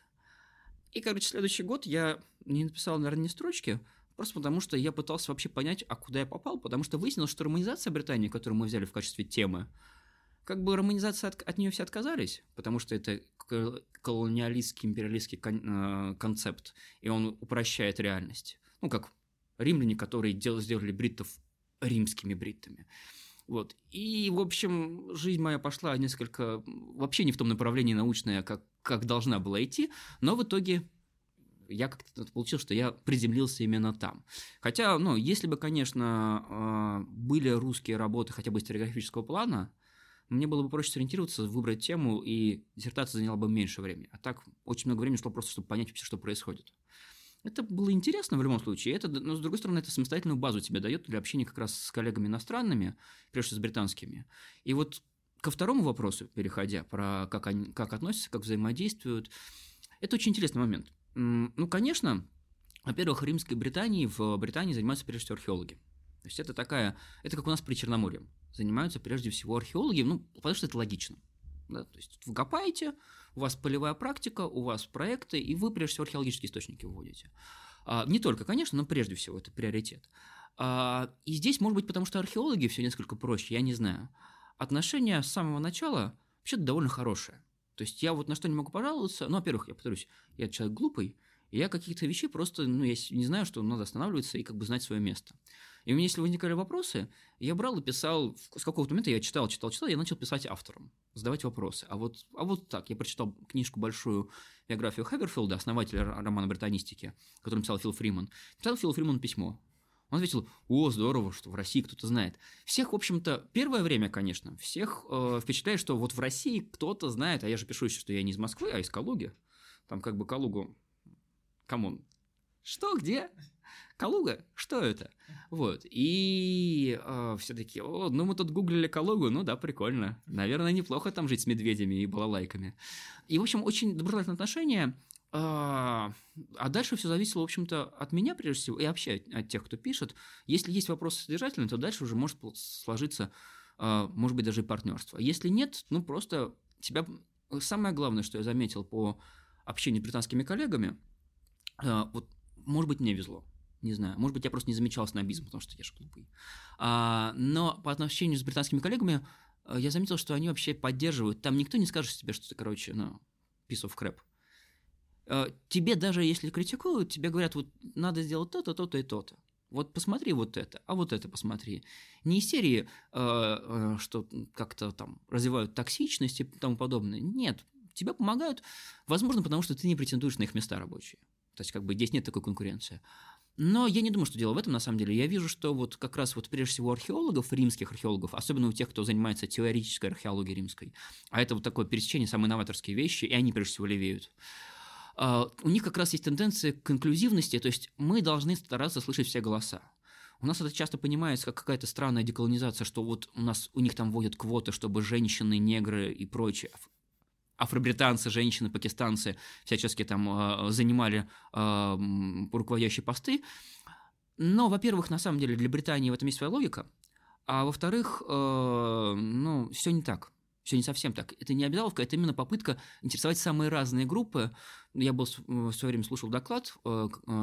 Speaker 1: И, короче, следующий год я не написал, наверное, ни строчки, Просто потому, что я пытался вообще понять, а куда я попал, потому что выяснилось, что романизация Британии, которую мы взяли в качестве темы, как бы романизация от, от нее все отказались, потому что это колониалистский, империалистский э, концепт, и он упрощает реальность. Ну, как римляне, которые дел, сделали бриттов римскими бриттами. Вот. И, в общем, жизнь моя пошла несколько... Вообще не в том направлении научное, как, как должна была идти, но в итоге я как-то получил, что я приземлился именно там. Хотя, ну, если бы, конечно, э, были русские работы хотя бы историографического плана, мне было бы проще сориентироваться, выбрать тему, и диссертация заняла бы меньше времени. А так очень много времени шло просто, чтобы понять вообще, что происходит. Это было интересно в любом случае, это, но с другой стороны, это самостоятельную базу тебе дает для общения как раз с коллегами иностранными, прежде всего с британскими. И вот ко второму вопросу, переходя, про как они как относятся, как взаимодействуют, это очень интересный момент. Ну, конечно, во-первых, Римской Британии в Британии занимаются прежде всего археологи. То есть это такая, это как у нас при Черноморье. Занимаются прежде всего археологи, ну, потому что это логично. Да? То есть вы копаете, у вас полевая практика, у вас проекты, и вы прежде всего археологические источники вводите. А, не только, конечно, но прежде всего это приоритет. А, и здесь, может быть, потому что археологи все несколько проще, я не знаю. Отношение с самого начала вообще-то довольно хорошее. То есть я вот на что не могу пожаловаться. Ну, во-первых, я повторюсь, я человек глупый, и я каких-то вещей просто, ну, я не знаю, что надо останавливаться и как бы знать свое место. И у меня, если возникали вопросы, я брал и писал, с какого-то момента я читал, читал, читал, я начал писать авторам, задавать вопросы. А вот, а вот так, я прочитал книжку большую, биографию Хаберфилда, основателя романо-британистики, который писал Фил Фриман. Писал Фил Фриман письмо. Он ответил, о, здорово, что в России кто-то знает. Всех, в общем-то, первое время, конечно, всех э, впечатляет, что вот в России кто-то знает, а я же пишу еще, что я не из Москвы, а из Калуги. Там как бы Калугу, come on, что, где? Калуга? Что это? Вот. И э, все таки ну мы тут гуглили Калугу, ну да, прикольно. Наверное, неплохо там жить с медведями и балалайками. И, в общем, очень доброжелательное отношение. А, а дальше все зависело, в общем-то, от меня, прежде всего, и вообще от тех, кто пишет. Если есть вопросы содержательные, то дальше уже может сложиться, а, может быть, даже и партнерство. Если нет, ну просто тебя... Самое главное, что я заметил по общению с британскими коллегами, а, вот, может быть, мне везло не знаю, может быть, я просто не замечал снобизм, потому что я же глупый. А, но по отношению с британскими коллегами э, я заметил, что они вообще поддерживают. Там никто не скажет тебе, что ты, короче, ну, piece of crap. А, тебе даже если критикуют, тебе говорят, вот надо сделать то-то, то-то и то-то. Вот посмотри вот это, а вот это посмотри. Не из серии, э, э, что как-то там развивают токсичность и тому подобное. Нет, тебе помогают, возможно, потому что ты не претендуешь на их места рабочие. То есть, как бы здесь нет такой конкуренции. Но я не думаю, что дело в этом на самом деле. Я вижу, что вот как раз вот прежде всего археологов, римских археологов, особенно у тех, кто занимается теоретической археологией римской, а это вот такое пересечение, самые новаторские вещи, и они прежде всего левеют. Uh, у них как раз есть тенденция к инклюзивности, то есть мы должны стараться слышать все голоса. У нас это часто понимается как какая-то странная деколонизация, что вот у нас у них там вводят квоты, чтобы женщины, негры и прочие афробританцы, женщины, пакистанцы всячески там э, занимали э, руководящие посты. Но, во-первых, на самом деле для Британии в этом есть своя логика, а во-вторых, э, ну, все не так. Все не совсем так. Это не обязаловка, это именно попытка интересовать самые разные группы. Я был в свое время слушал доклад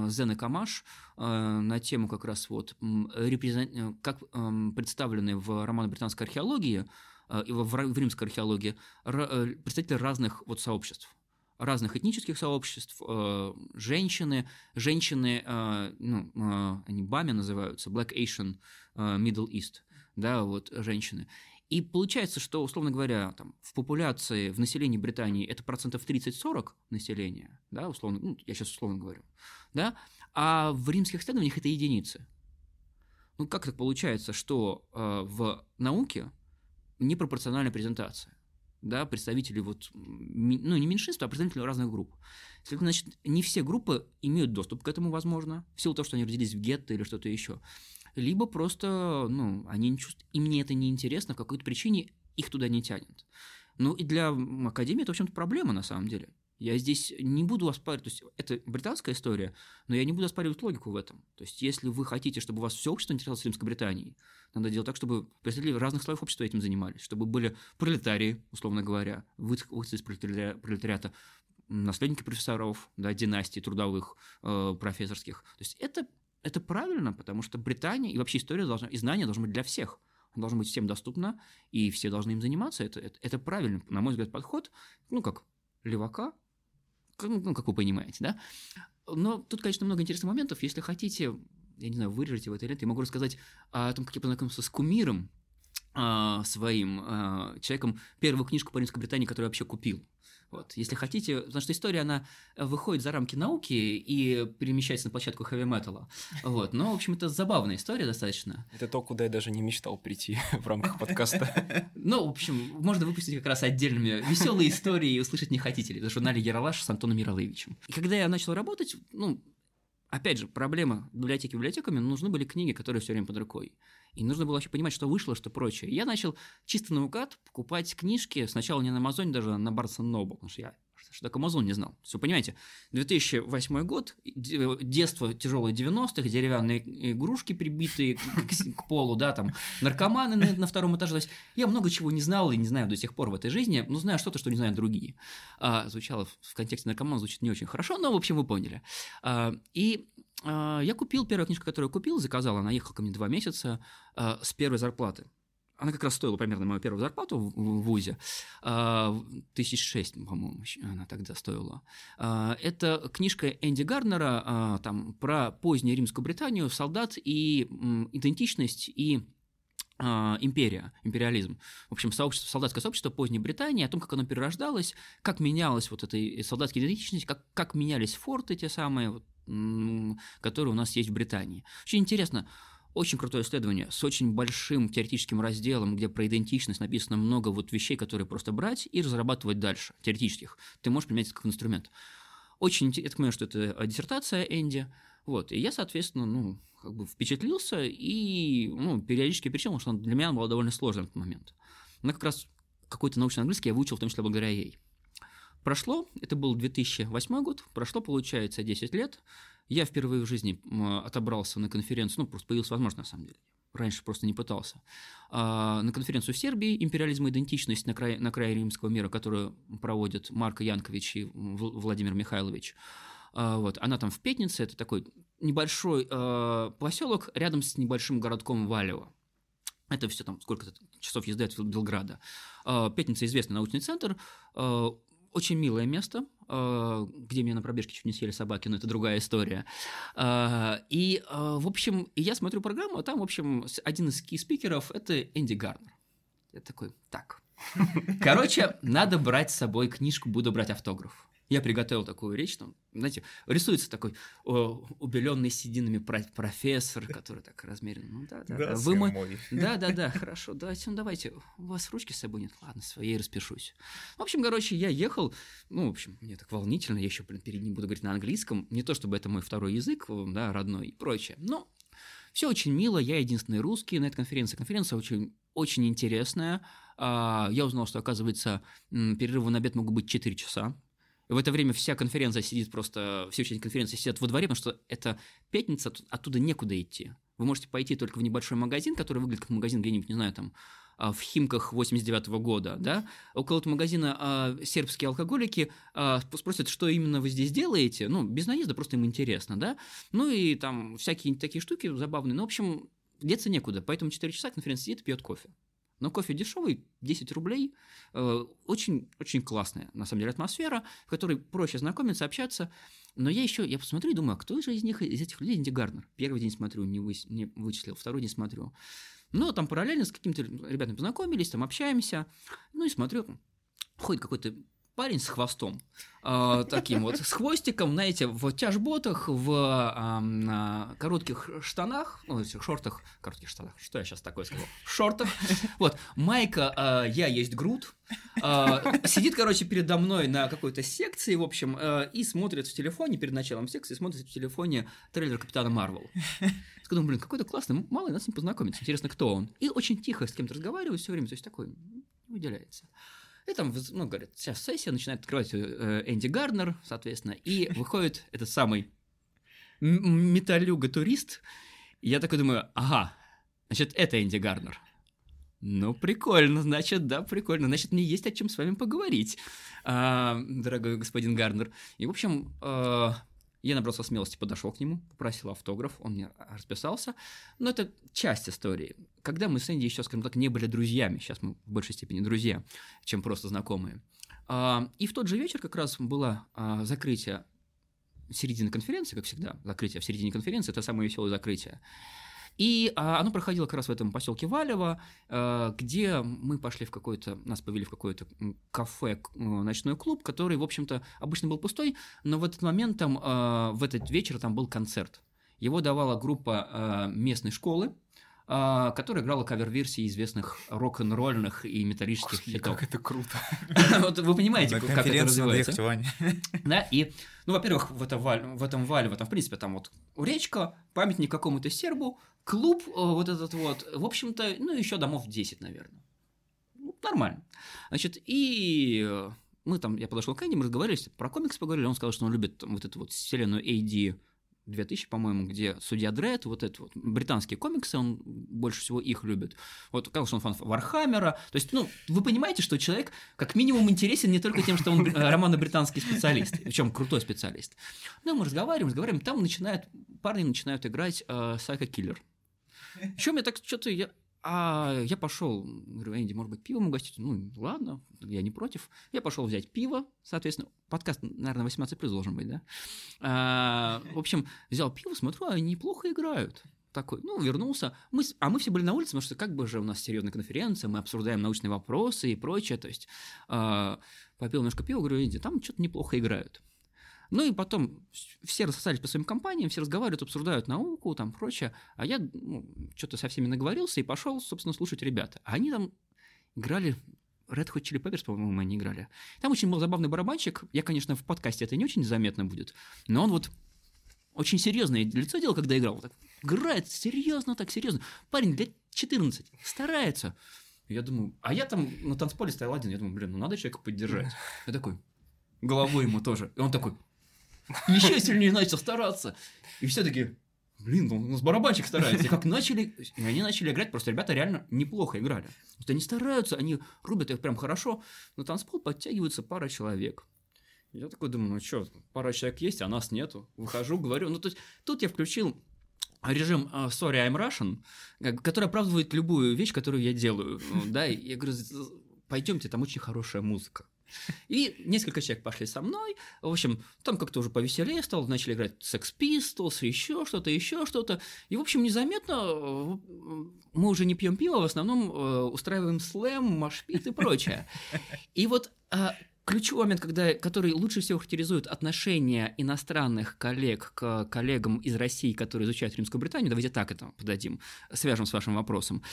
Speaker 1: Зены Камаш на тему как раз вот репрезент... как э, представлены в романе британской археологии в, в римской археологии э, представители разных вот сообществ разных этнических сообществ, э, женщины, женщины, ну, они бами называются, Black Asian Middle East, да, вот женщины. И получается, что, условно говоря, там, в популяции, в населении Британии это процентов 30-40 населения, да, условно, ну, я сейчас условно говорю, да, а в римских исследованиях это единицы. Ну, как так получается, что э, в науке непропорциональная презентация да, представители вот, ну, не меньшинства, а представители разных групп. Значит, не все группы имеют доступ к этому, возможно, в силу того, что они родились в гетто или что-то еще. Либо просто, ну, они не чувствуют, им мне это не интересно, по какой-то причине их туда не тянет. Ну, и для Академии это, в общем-то, проблема, на самом деле. Я здесь не буду оспаривать, то есть это британская история, но я не буду оспаривать логику в этом. То есть если вы хотите, чтобы у вас все общество интересовалось Римской Британией, надо делать так, чтобы представители разных слоев общества этим занимались, чтобы были пролетарии, условно говоря, выходцы из пролетариата, наследники профессоров, да, династий трудовых, э, профессорских. То есть это, это правильно, потому что Британия и вообще история должна, и знания должны быть для всех. Она должна быть всем доступна, и все должны им заниматься. Это, это, это правильно, на мой взгляд, подход, ну, как левака, ну, как вы понимаете, да? Но тут, конечно, много интересных моментов. Если хотите, я не знаю, вырежете в этой ленте, я могу рассказать о том, как я познакомился с кумиром а, своим а, человеком, первую книжку по Римской Британии, которую я вообще купил. Вот. Если хотите, потому что история, она выходит за рамки науки и перемещается на площадку хэви-металла. Вот. Но, в общем, это забавная история достаточно.
Speaker 3: Это то, куда я даже не мечтал прийти <laughs> в рамках подкаста. <laughs>
Speaker 1: Ну, в общем, можно выпустить как раз отдельными веселые истории и услышать не хотите ли, в журнале Яралаш с Антоном Ярославовичем. И когда я начал работать, ну, опять же, проблема библиотеки библиотеками, нужны были книги, которые все время под рукой. И нужно было вообще понимать, что вышло, что прочее. Я начал чисто наугад покупать книжки, сначала не на Амазоне, даже на Барса Noble, потому что я что такое Амазон не знал. Все, понимаете, 2008 год, детство тяжелые 90-х, деревянные игрушки, прибитые к, полу, да, там, наркоманы на, на втором этаже. То есть я много чего не знал и не знаю до сих пор в этой жизни, но знаю что-то, что не знают другие. А, звучало в контексте наркомана, звучит не очень хорошо, но, в общем, вы поняли. А, и а, я купил первую книжку, которую купил, заказал, она ехала ко мне два месяца а, с первой зарплаты. Она как раз стоила примерно мою первую зарплату в, ВУЗе. А, тысяч шесть, по-моему, она тогда стоила. А, это книжка Энди Гарнера а, там, про позднюю римскую Британию, солдат и идентичность и империя, империализм. В общем, сообщество, солдатское сообщество поздней Британии, о том, как оно перерождалось, как менялась вот эта солдатская идентичность, как, как менялись форты те самые, вот, которые у нас есть в Британии. Очень интересно, очень крутое исследование с очень большим теоретическим разделом, где про идентичность написано много вот вещей, которые просто брать и разрабатывать дальше, теоретических. Ты можешь применять это как инструмент. Очень интересно, я понимаю, что это диссертация Энди, вот, и я, соответственно, ну, как бы впечатлился и, ну, периодически перечитал, потому что для меня была довольно сложная в этот момент. Но как раз какой-то научный английский я выучил, в том числе благодаря ей. Прошло, это был 2008 год, прошло, получается, 10 лет, я впервые в жизни отобрался на конференцию, ну, просто появилась возможность, на самом деле. Раньше просто не пытался. А, на конференцию в Сербии «Империализм и идентичность на крае, на крае римского мира», которую проводят Марко Янкович и Владимир Михайлович. А, вот, она там в Пятнице, это такой небольшой а, поселок рядом с небольшим городком Валево. Это все там сколько-то часов езды от Белграда. Пятница известный научный центр, очень милое место, где меня на пробежке чуть не съели собаки, но это другая история. А, и, а, в общем, я смотрю программу, а там, в общем, один из ки-спикеров – это Энди Гарнер. Я такой, так. <laughs> Короче, надо брать с собой книжку, буду брать автограф. Я приготовил такую речь, там, знаете, рисуется такой о, убеленный сединами профессор, который так размерен. Ну да, да, да. Вы мой... мой. Да, да, да, хорошо. Давайте, ну давайте. У вас ручки с собой нет? Ладно, своей распишусь. В общем, короче, я ехал, ну, в общем, мне так волнительно, я еще, блин, перед ним буду говорить на английском. Не то, чтобы это мой второй язык, да, родной и прочее. Но все очень мило, я единственный русский на этой конференции. Конференция очень, очень интересная. А, я узнал, что, оказывается, перерывы на обед могут быть 4 часа в это время вся конференция сидит просто, все участники конференции сидят во дворе, потому что это пятница, оттуда некуда идти. Вы можете пойти только в небольшой магазин, который выглядит как магазин где-нибудь, не знаю, там, а, в Химках 89 -го года, да, около этого магазина а, сербские алкоголики а, спросят, что именно вы здесь делаете, ну, без наезда, просто им интересно, да, ну и там всякие такие штуки забавные, ну, в общем, деться некуда, поэтому 4 часа конференция сидит и пьет кофе. Но кофе дешевый, 10 рублей. Э, очень, очень классная, на самом деле, атмосфера, в которой проще знакомиться, общаться. Но я еще, я посмотрю и думаю, а кто же из них, из этих людей Инди Гарнер? Первый день смотрю, не, вы, не вычислил, второй день смотрю. Но там параллельно с какими-то ребятами познакомились, там общаемся. Ну и смотрю, ходит какой-то парень с хвостом, э, таким вот, с хвостиком, знаете, в тяжботах, в коротких штанах, ну, этих шортах, коротких штанах, что я сейчас такое сказал, шортах, вот, майка э, «Я есть Грут», э, сидит, короче, передо мной на какой-то секции, в общем, и смотрит в телефоне, перед началом секции, смотрит в телефоне трейлер Капитана Марвел. Сказал, блин, какой-то классный, мало нас с ним познакомиться, интересно, кто он. И очень тихо с кем-то разговаривает все время, то есть такой, выделяется. И там, ну, говорят, сейчас сессия, начинает открывать э, Энди Гарнер, соответственно, и <laughs> выходит этот самый металлюга-турист. И я такой думаю, ага, значит, это Энди Гарнер. Ну, прикольно, значит, да, прикольно. Значит, мне есть о чем с вами поговорить, а, дорогой господин Гарнер. И, в общем, а, я набрался смелости, подошел к нему, попросил автограф, он мне расписался. Но это часть истории. Когда мы с Энди еще, скажем так, не были друзьями, сейчас мы в большей степени друзья, чем просто знакомые. А, и в тот же вечер как раз было а, закрытие середины конференции, как всегда, закрытие в середине конференции, это самое веселое закрытие. И а, оно проходило как раз в этом поселке Валево, а, где мы пошли в какой-то, нас повели в какое-то кафе, ночной клуб, который, в общем-то, обычно был пустой, но в этот момент там, а, в этот вечер там был концерт. Его давала группа а, местной школы, которая играла кавер-версии известных рок-н-ролльных и металлических
Speaker 2: Господи,
Speaker 1: хитов.
Speaker 2: как это круто. <laughs>
Speaker 1: вот вы понимаете, как это развивается. <laughs> Да, и, ну, во-первых, в, это, в этом Вале, в этом, в принципе, там вот речка, памятник какому-то сербу, клуб э, вот этот вот, в общем-то, ну, еще домов 10, наверное. Ну, нормально. Значит, и э, мы там, я подошел к Энди, мы разговаривали, про комикс поговорили, он сказал, что он любит вот эту вот вселенную AD 2000, по-моему, где Судья Дред, вот это вот, британские комиксы, он больше всего их любит. Вот, конечно, он фан Вархаммера. То есть, ну, вы понимаете, что человек как минимум интересен не только тем, что он э, романо-британский специалист, причем крутой специалист. Ну, мы разговариваем, разговариваем, там начинают, парни начинают играть э, Psycho Killer. Чем я так что-то, я а я пошел, говорю, Энди, может быть, пивом угостить? Ну, ладно, я не против. Я пошел взять пиво, соответственно, подкаст, наверное, 18 плюс должен быть, да? А, в общем, взял пиво, смотрю, они неплохо играют. Такой, ну, вернулся. Мы, а мы все были на улице, потому что как бы же у нас серьезная конференция, мы обсуждаем научные вопросы и прочее. То есть а, попил немножко пива, говорю, Энди, там что-то неплохо играют. Ну и потом все рассосались по своим компаниям, все разговаривают, обсуждают науку, там прочее. А я ну, что-то со всеми наговорился и пошел, собственно, слушать ребята. А они там играли Red Hot Chili Peppers, по-моему, они играли. Там очень был забавный барабанщик. Я, конечно, в подкасте это не очень заметно будет, но он вот очень серьезное лицо делал, когда играл. Вот так играет серьезно, так серьезно. Парень лет 14, старается. Я думаю, а я там на танцполе стоял один, я думаю, блин, ну надо человека поддержать. Я такой, головой ему тоже. И он такой, еще сильнее начал стараться. И все таки блин, ну, у нас барабанщик старается. И как начали, и они начали играть, просто ребята реально неплохо играли. Вот они стараются, они рубят их прям хорошо, на танцпол подтягиваются пара человек. Я такой думаю, ну что, пара человек есть, а нас нету. Выхожу, говорю, ну то есть тут я включил режим uh, Sorry, I'm Russian, который оправдывает любую вещь, которую я делаю. Ну, да, я говорю, пойдемте, там очень хорошая музыка. И несколько человек пошли со мной. В общем, там как-то уже повеселее стало, начали играть Sex Pistols, еще что-то, еще что-то. И, в общем, незаметно э, мы уже не пьем пиво, в основном э, устраиваем слэм, машпит и прочее. И вот а, ключевой момент, когда, который лучше всего характеризует отношение иностранных коллег к коллегам из России, которые изучают Римскую Британию, давайте так это подадим, свяжем с вашим вопросом,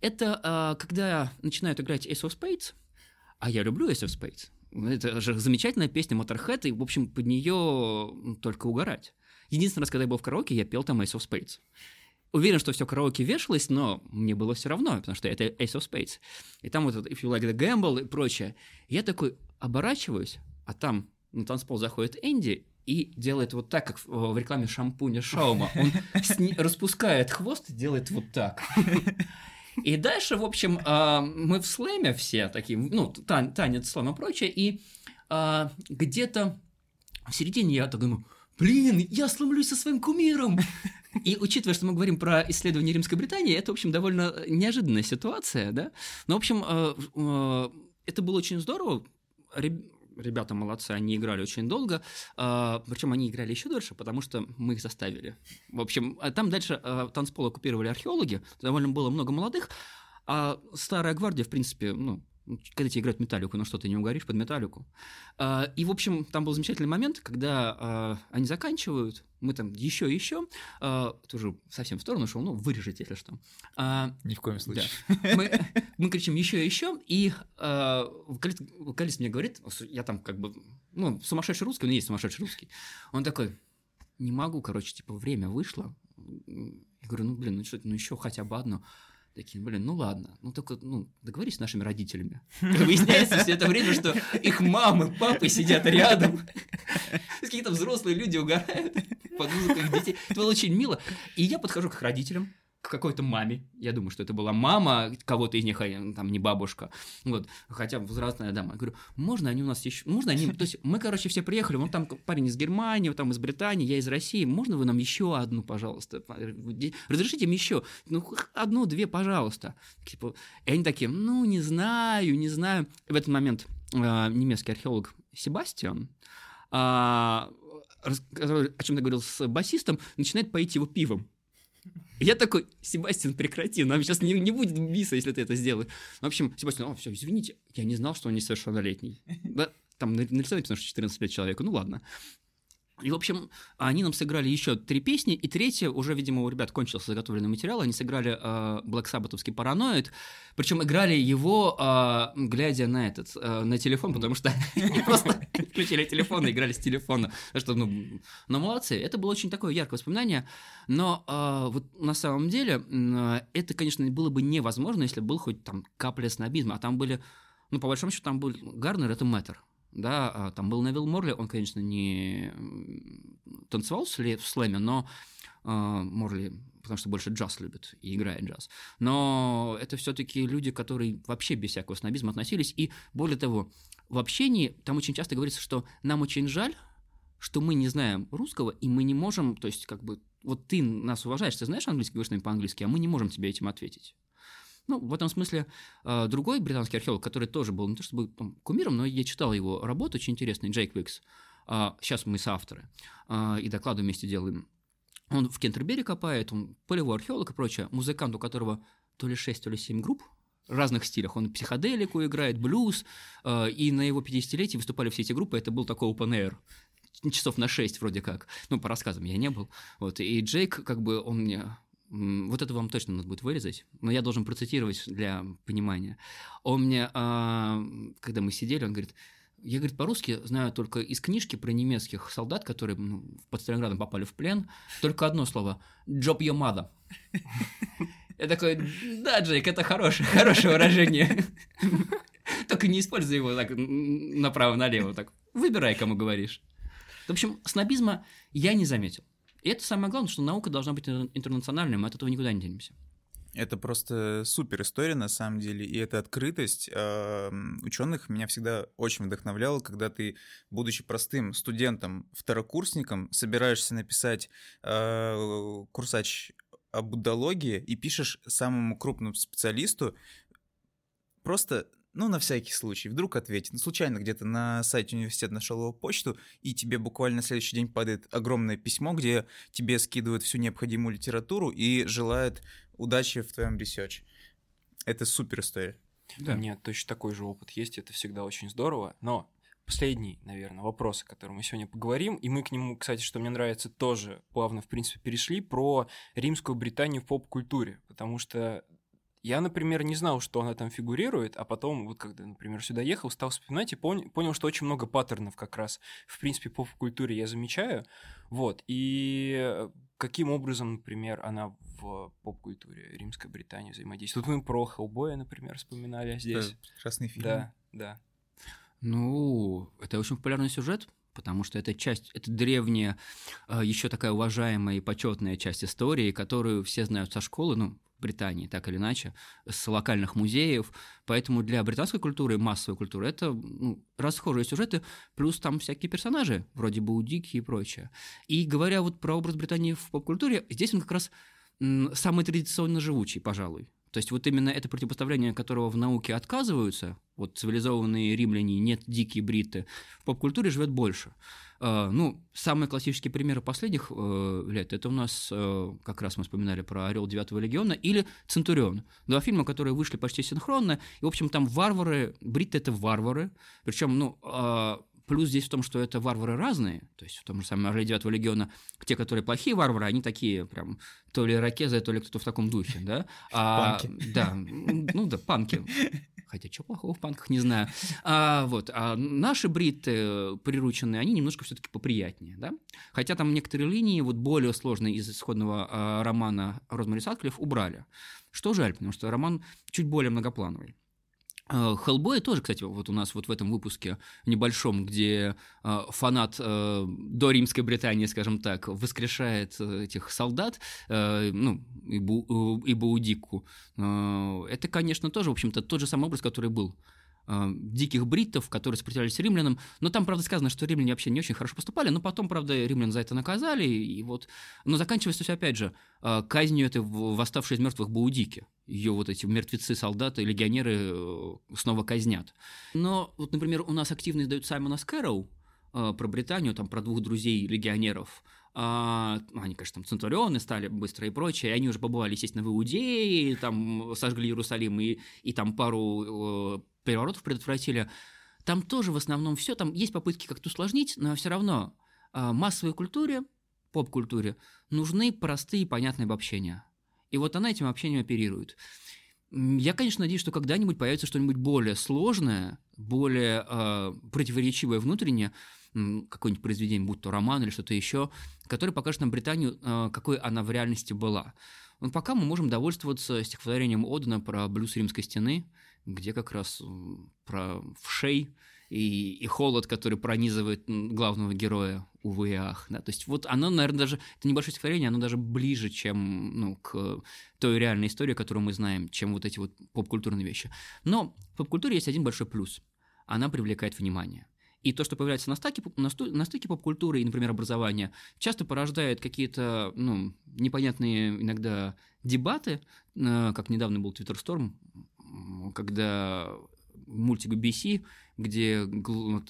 Speaker 1: это когда начинают играть Ace of Spades, а я люблю Ace of Spades. Это же замечательная песня Motorhead, и, в общем, под нее только угорать. Единственный раз, когда я был в караоке, я пел там Ace of Spades. Уверен, что все караоке вешалось, но мне было все равно, потому что это Ace of Spades. И там вот If You Like the Gamble и прочее. Я такой оборачиваюсь, а там на танцпол заходит Энди и делает вот так, как в рекламе шампуня Шаума. Он распускает хвост и делает вот так. <laughs> И дальше, в общем, а, мы в слэме все такие, ну, танец, слэм и прочее, и а, где-то в середине я так думаю, блин, я сломлюсь со своим кумиром. И учитывая, что мы говорим про исследование Римской Британии, это, в общем, довольно неожиданная ситуация, да? Но, в общем, а, это было очень здорово ребята молодцы, они играли очень долго, а, причем они играли еще дольше, потому что мы их заставили. В общем, а там дальше а, танцпол оккупировали археологи, довольно было много молодых, а старая гвардия, в принципе, ну, когда тебе играют металлику, ну что, ты не угоришь под металлику. А, и, в общем, там был замечательный момент, когда а, они заканчивают, мы там еще и еще, а, тоже совсем в сторону шел, ну, вырежете, если что.
Speaker 2: Ни в коем случае.
Speaker 1: Да. Мы, мы кричим еще и еще, и вокалист, вокалист мне говорит, я там как бы, ну, сумасшедший русский, он есть сумасшедший русский. Он такой, не могу, короче, типа, время вышло. Я говорю, ну, блин, ну что, ну еще хотя бы одно. Такие, блин, ну ладно, ну только, ну, договорись с нашими родителями. Выясняется все это время, что их мамы, папы сидят рядом. Какие-то взрослые люди угорают под музыку их детей. Это было очень мило. И я подхожу к их родителям, к какой-то маме. Я думаю, что это была мама кого-то из них, а там не бабушка. Вот, хотя возрастная дама. Я говорю, можно они у нас еще... Можно они... То есть мы, короче, все приехали, вон там парень из Германии, там из Британии, я из России. Можно вы нам еще одну, пожалуйста? Разрешите им еще? Ну, одну-две, пожалуйста. Типа, и они такие, ну, не знаю, не знаю. в этот момент э, немецкий археолог Себастьян э, о чем-то говорил с басистом, начинает поить его пивом. Я такой, Себастьян, прекрати, нам сейчас не, не будет биса, если ты это сделаешь. В общем, Себастьян, о, все, извините, я не знал, что он несовершеннолетний. Да, там нарисовано написано, что 14 лет человеку, ну ладно. И, в общем, они нам сыграли еще три песни, и третья, уже, видимо, у ребят кончился заготовленный материал, они сыграли э, Black Sabbath'овский «Параноид», причем играли его, э, глядя на этот, э, на телефон, потому что <laughs> они просто включили телефон и играли с телефона. Что, ну, ну, молодцы, это было очень такое яркое воспоминание, но э, вот на самом деле э, это, конечно, было бы невозможно, если был хоть там капля снобизма, а там были, ну, по большому счету, там был Гарнер, это мэтр, да, а, там был Невил Морли, он, конечно, не танцевал в слэме, но э, Морли, потому что больше джаз любит и играет джаз. Но это все-таки люди, которые вообще без всякого снобизма относились. И более того, в общении там очень часто говорится, что нам очень жаль, что мы не знаем русского, и мы не можем, то есть, как бы, вот ты нас уважаешь, ты знаешь английский, говоришь нами по-английски, а мы не можем тебе этим ответить. Ну, в этом смысле э, другой британский археолог, который тоже был не то чтобы там, кумиром, но я читал его работу, очень интересный, Джейк Викс. Э, сейчас мы соавторы э, и доклады вместе делаем. Он в Кентербери копает, он полевой археолог и прочее, музыкант, у которого то ли 6, то ли 7 групп разных стилях. Он психоделику играет, блюз, и на его 50-летии выступали все эти группы, это был такой open air часов на 6 вроде как. Ну, по рассказам я не был. Вот. И Джейк, как бы, он мне вот это вам точно надо будет вырезать, но я должен процитировать для понимания. Он мне, а, когда мы сидели, он говорит, я, говорит, по-русски знаю только из книжки про немецких солдат, которые ну, под Сталинградом попали в плен, только одно слово – «job your mother». Я такой, да, Джейк, это хорошее, хорошее выражение. Только не используй его так направо-налево. Так, выбирай, кому говоришь. В общем, снобизма я не заметил. И это самое главное, что наука должна быть интернациональной, мы от этого никуда не денемся.
Speaker 2: Это просто супер история на самом деле, и эта открытость э, ученых меня всегда очень вдохновляла, когда ты, будучи простым студентом, второкурсником, собираешься написать э, курсач об удологии и пишешь самому крупному специалисту просто ну, на всякий случай, вдруг ответит. Ну, случайно где-то на сайте университета нашел его почту, и тебе буквально на следующий день падает огромное письмо, где тебе скидывают всю необходимую литературу и желают удачи в твоем ресерче. Это супер история.
Speaker 3: Да. У меня точно такой же опыт есть, это всегда очень здорово. Но последний, наверное, вопрос, о котором мы сегодня поговорим, и мы к нему, кстати, что мне нравится, тоже плавно, в принципе, перешли, про римскую Британию в поп-культуре, потому что я, например, не знал, что она там фигурирует, а потом, вот когда, например, сюда ехал, стал вспоминать и понял, понял что очень много паттернов как раз, в принципе, по культуре я замечаю. Вот, и каким образом, например, она в поп-культуре Римской Британии взаимодействует? Тут мы про Хеллбоя, например, вспоминали здесь.
Speaker 2: прекрасный фильм.
Speaker 3: Да, да.
Speaker 1: Ну, это очень популярный сюжет, потому что это часть, это древняя, а, еще такая уважаемая и почетная часть истории, которую все знают со школы, ну, Британии, так или иначе, с локальных музеев. Поэтому для британской культуры, массовой культуры, это ну, расхожие сюжеты, плюс там всякие персонажи, вроде Баудики и прочее. И говоря вот про образ Британии в поп-культуре, здесь он как раз самый традиционно живучий, пожалуй. То есть вот именно это противопоставление, которого в науке отказываются, вот цивилизованные римляне, нет дикие бриты, в поп-культуре живет больше. А, ну, самые классические примеры последних э, лет это у нас, э, как раз мы вспоминали про Орел 9 легиона или Центурион. Два фильма, которые вышли почти синхронно. И, в общем, там варвары, бритты это варвары. Причем, ну, а, Плюс здесь в том, что это варвары разные. То есть в том же самом Орле 9 легиона те, которые плохие варвары, они такие прям то ли ракезы, то ли кто-то в таком духе, да?
Speaker 2: А, панки.
Speaker 1: Да, ну да, панки. Хотя, что плохого в панках, не знаю. А, вот, а наши бриты прирученные, они немножко все-таки поприятнее, да? Хотя там некоторые линии, вот более сложные из исходного а, романа Розмари Сатклифф убрали. Что жаль, потому что роман чуть более многоплановый. А, Хеллбой тоже, кстати, вот у нас вот в этом выпуске небольшом, где э, фанат э, до Римской Британии, скажем так, воскрешает этих солдат, э, ну, и, Бу, и Баудику, э, это, конечно, тоже, в общем-то, тот же самый образ, который был э, диких бриттов, которые сопротивлялись римлянам. Но там, правда, сказано, что римляне вообще не очень хорошо поступали, но потом, правда, римлян за это наказали. И вот... Но заканчивается все, опять же, э, казнью этой восставшей из мертвых Баудики. Ее вот эти мертвецы, солдаты, легионеры э, снова казнят. Но вот, например, у нас активно издают Саймона Скэроу, про Британию, там про двух друзей легионеров, а, они, конечно, там центурионы стали быстро и прочее, и они уже побывали, естественно, в Иудее, там сожгли Иерусалим и, и там пару переворотов предотвратили. Там тоже в основном все, там есть попытки как-то усложнить, но все равно э, массовой культуре, поп-культуре нужны простые и понятные обобщения. И вот она этим обобщением оперирует. Я, конечно, надеюсь, что когда-нибудь появится что-нибудь более сложное, более э, противоречивое внутреннее, какое-нибудь произведение, будь то роман или что-то еще, которое покажет нам Британию, э, какой она в реальности была. Но пока мы можем довольствоваться стихотворением Одена про блюз римской стены, где как раз про вшей и, и холод, который пронизывает главного героя, увы и ах. Да? То есть вот оно, наверное, даже, это небольшое стихотворение, оно даже ближе, чем ну, к той реальной истории, которую мы знаем, чем вот эти вот поп-культурные вещи. Но в поп-культуре есть один большой плюс. Она привлекает внимание. И то, что появляется на стыке, на, стыке поп-культуры и, например, образования, часто порождает какие-то, ну, непонятные иногда дебаты, э, как недавно был Twitter Storm, когда мультик BBC, где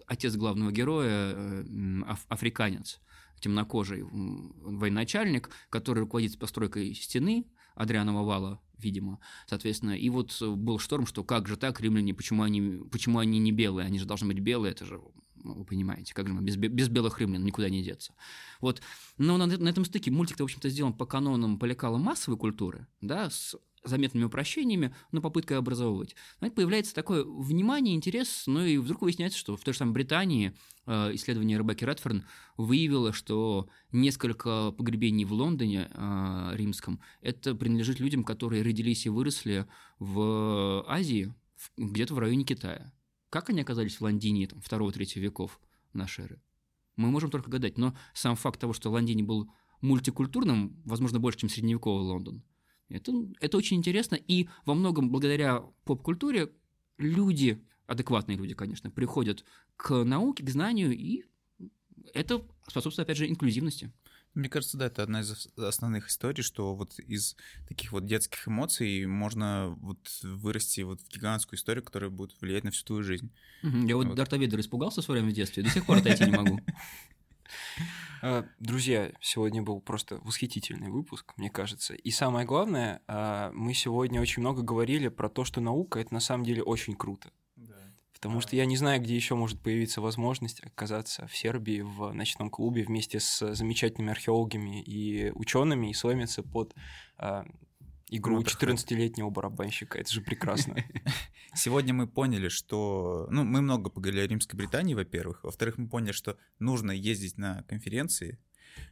Speaker 1: отец главного героя э, африканец, темнокожий военачальник, который руководит постройкой стены Адрианова вала, видимо. Соответственно, и вот был шторм, что как же так, римляне, почему они, почему они не белые, они же должны быть белые, это же ну, вы понимаете, как же мы без, без белых римлян никуда не деться. Вот. Но на, на этом стыке мультик-то, в общем-то, сделан по канонам полекала массовой культуры, да, с заметными упрощениями, но попыткой образовывать. Знаете, появляется такое внимание, интерес, ну и вдруг выясняется, что в той же самой Британии э, исследование Ребекки Редферн выявило, что несколько погребений в Лондоне э, римском это принадлежит людям, которые родились и выросли в Азии, где-то в районе Китая. Как они оказались в Лондине там, 2-3 веков нашей эры? Мы можем только гадать, но сам факт того, что Лондине был мультикультурным, возможно, больше, чем средневековый Лондон, это, это очень интересно, и во многом благодаря поп-культуре люди, адекватные люди, конечно, приходят к науке, к знанию, и это способствует, опять же, инклюзивности.
Speaker 2: Мне кажется, да, это одна из основных историй, что вот из таких вот детских эмоций можно вот вырасти вот в гигантскую историю, которая будет влиять на всю твою жизнь.
Speaker 1: Я вот, вот. Дарта Вейдер испугался в свое время в детстве, до сих пор отойти не могу. <laughs>
Speaker 3: А, друзья, сегодня был просто восхитительный выпуск, мне кажется. И самое главное, а, мы сегодня очень много говорили про то, что наука это на самом деле очень круто. Потому что я не знаю, где еще может появиться возможность оказаться в Сербии в ночном клубе вместе с замечательными археологами и учеными и сломиться под игру 14-летнего барабанщика. Это же прекрасно. <laughs>
Speaker 2: Сегодня мы поняли, что... Ну, мы много поговорили о Римской Британии, во-первых. Во-вторых, мы поняли, что нужно ездить на конференции,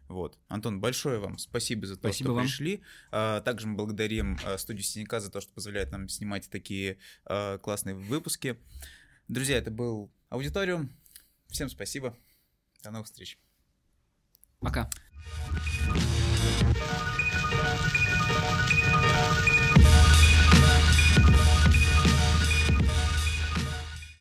Speaker 2: вот. Антон, большое вам спасибо за то, спасибо что вам. пришли. А, также мы благодарим а, студию Синяка за то, что позволяет нам снимать такие а, классные выпуски. Друзья, это был Аудиториум. Всем спасибо. До новых встреч.
Speaker 1: Пока.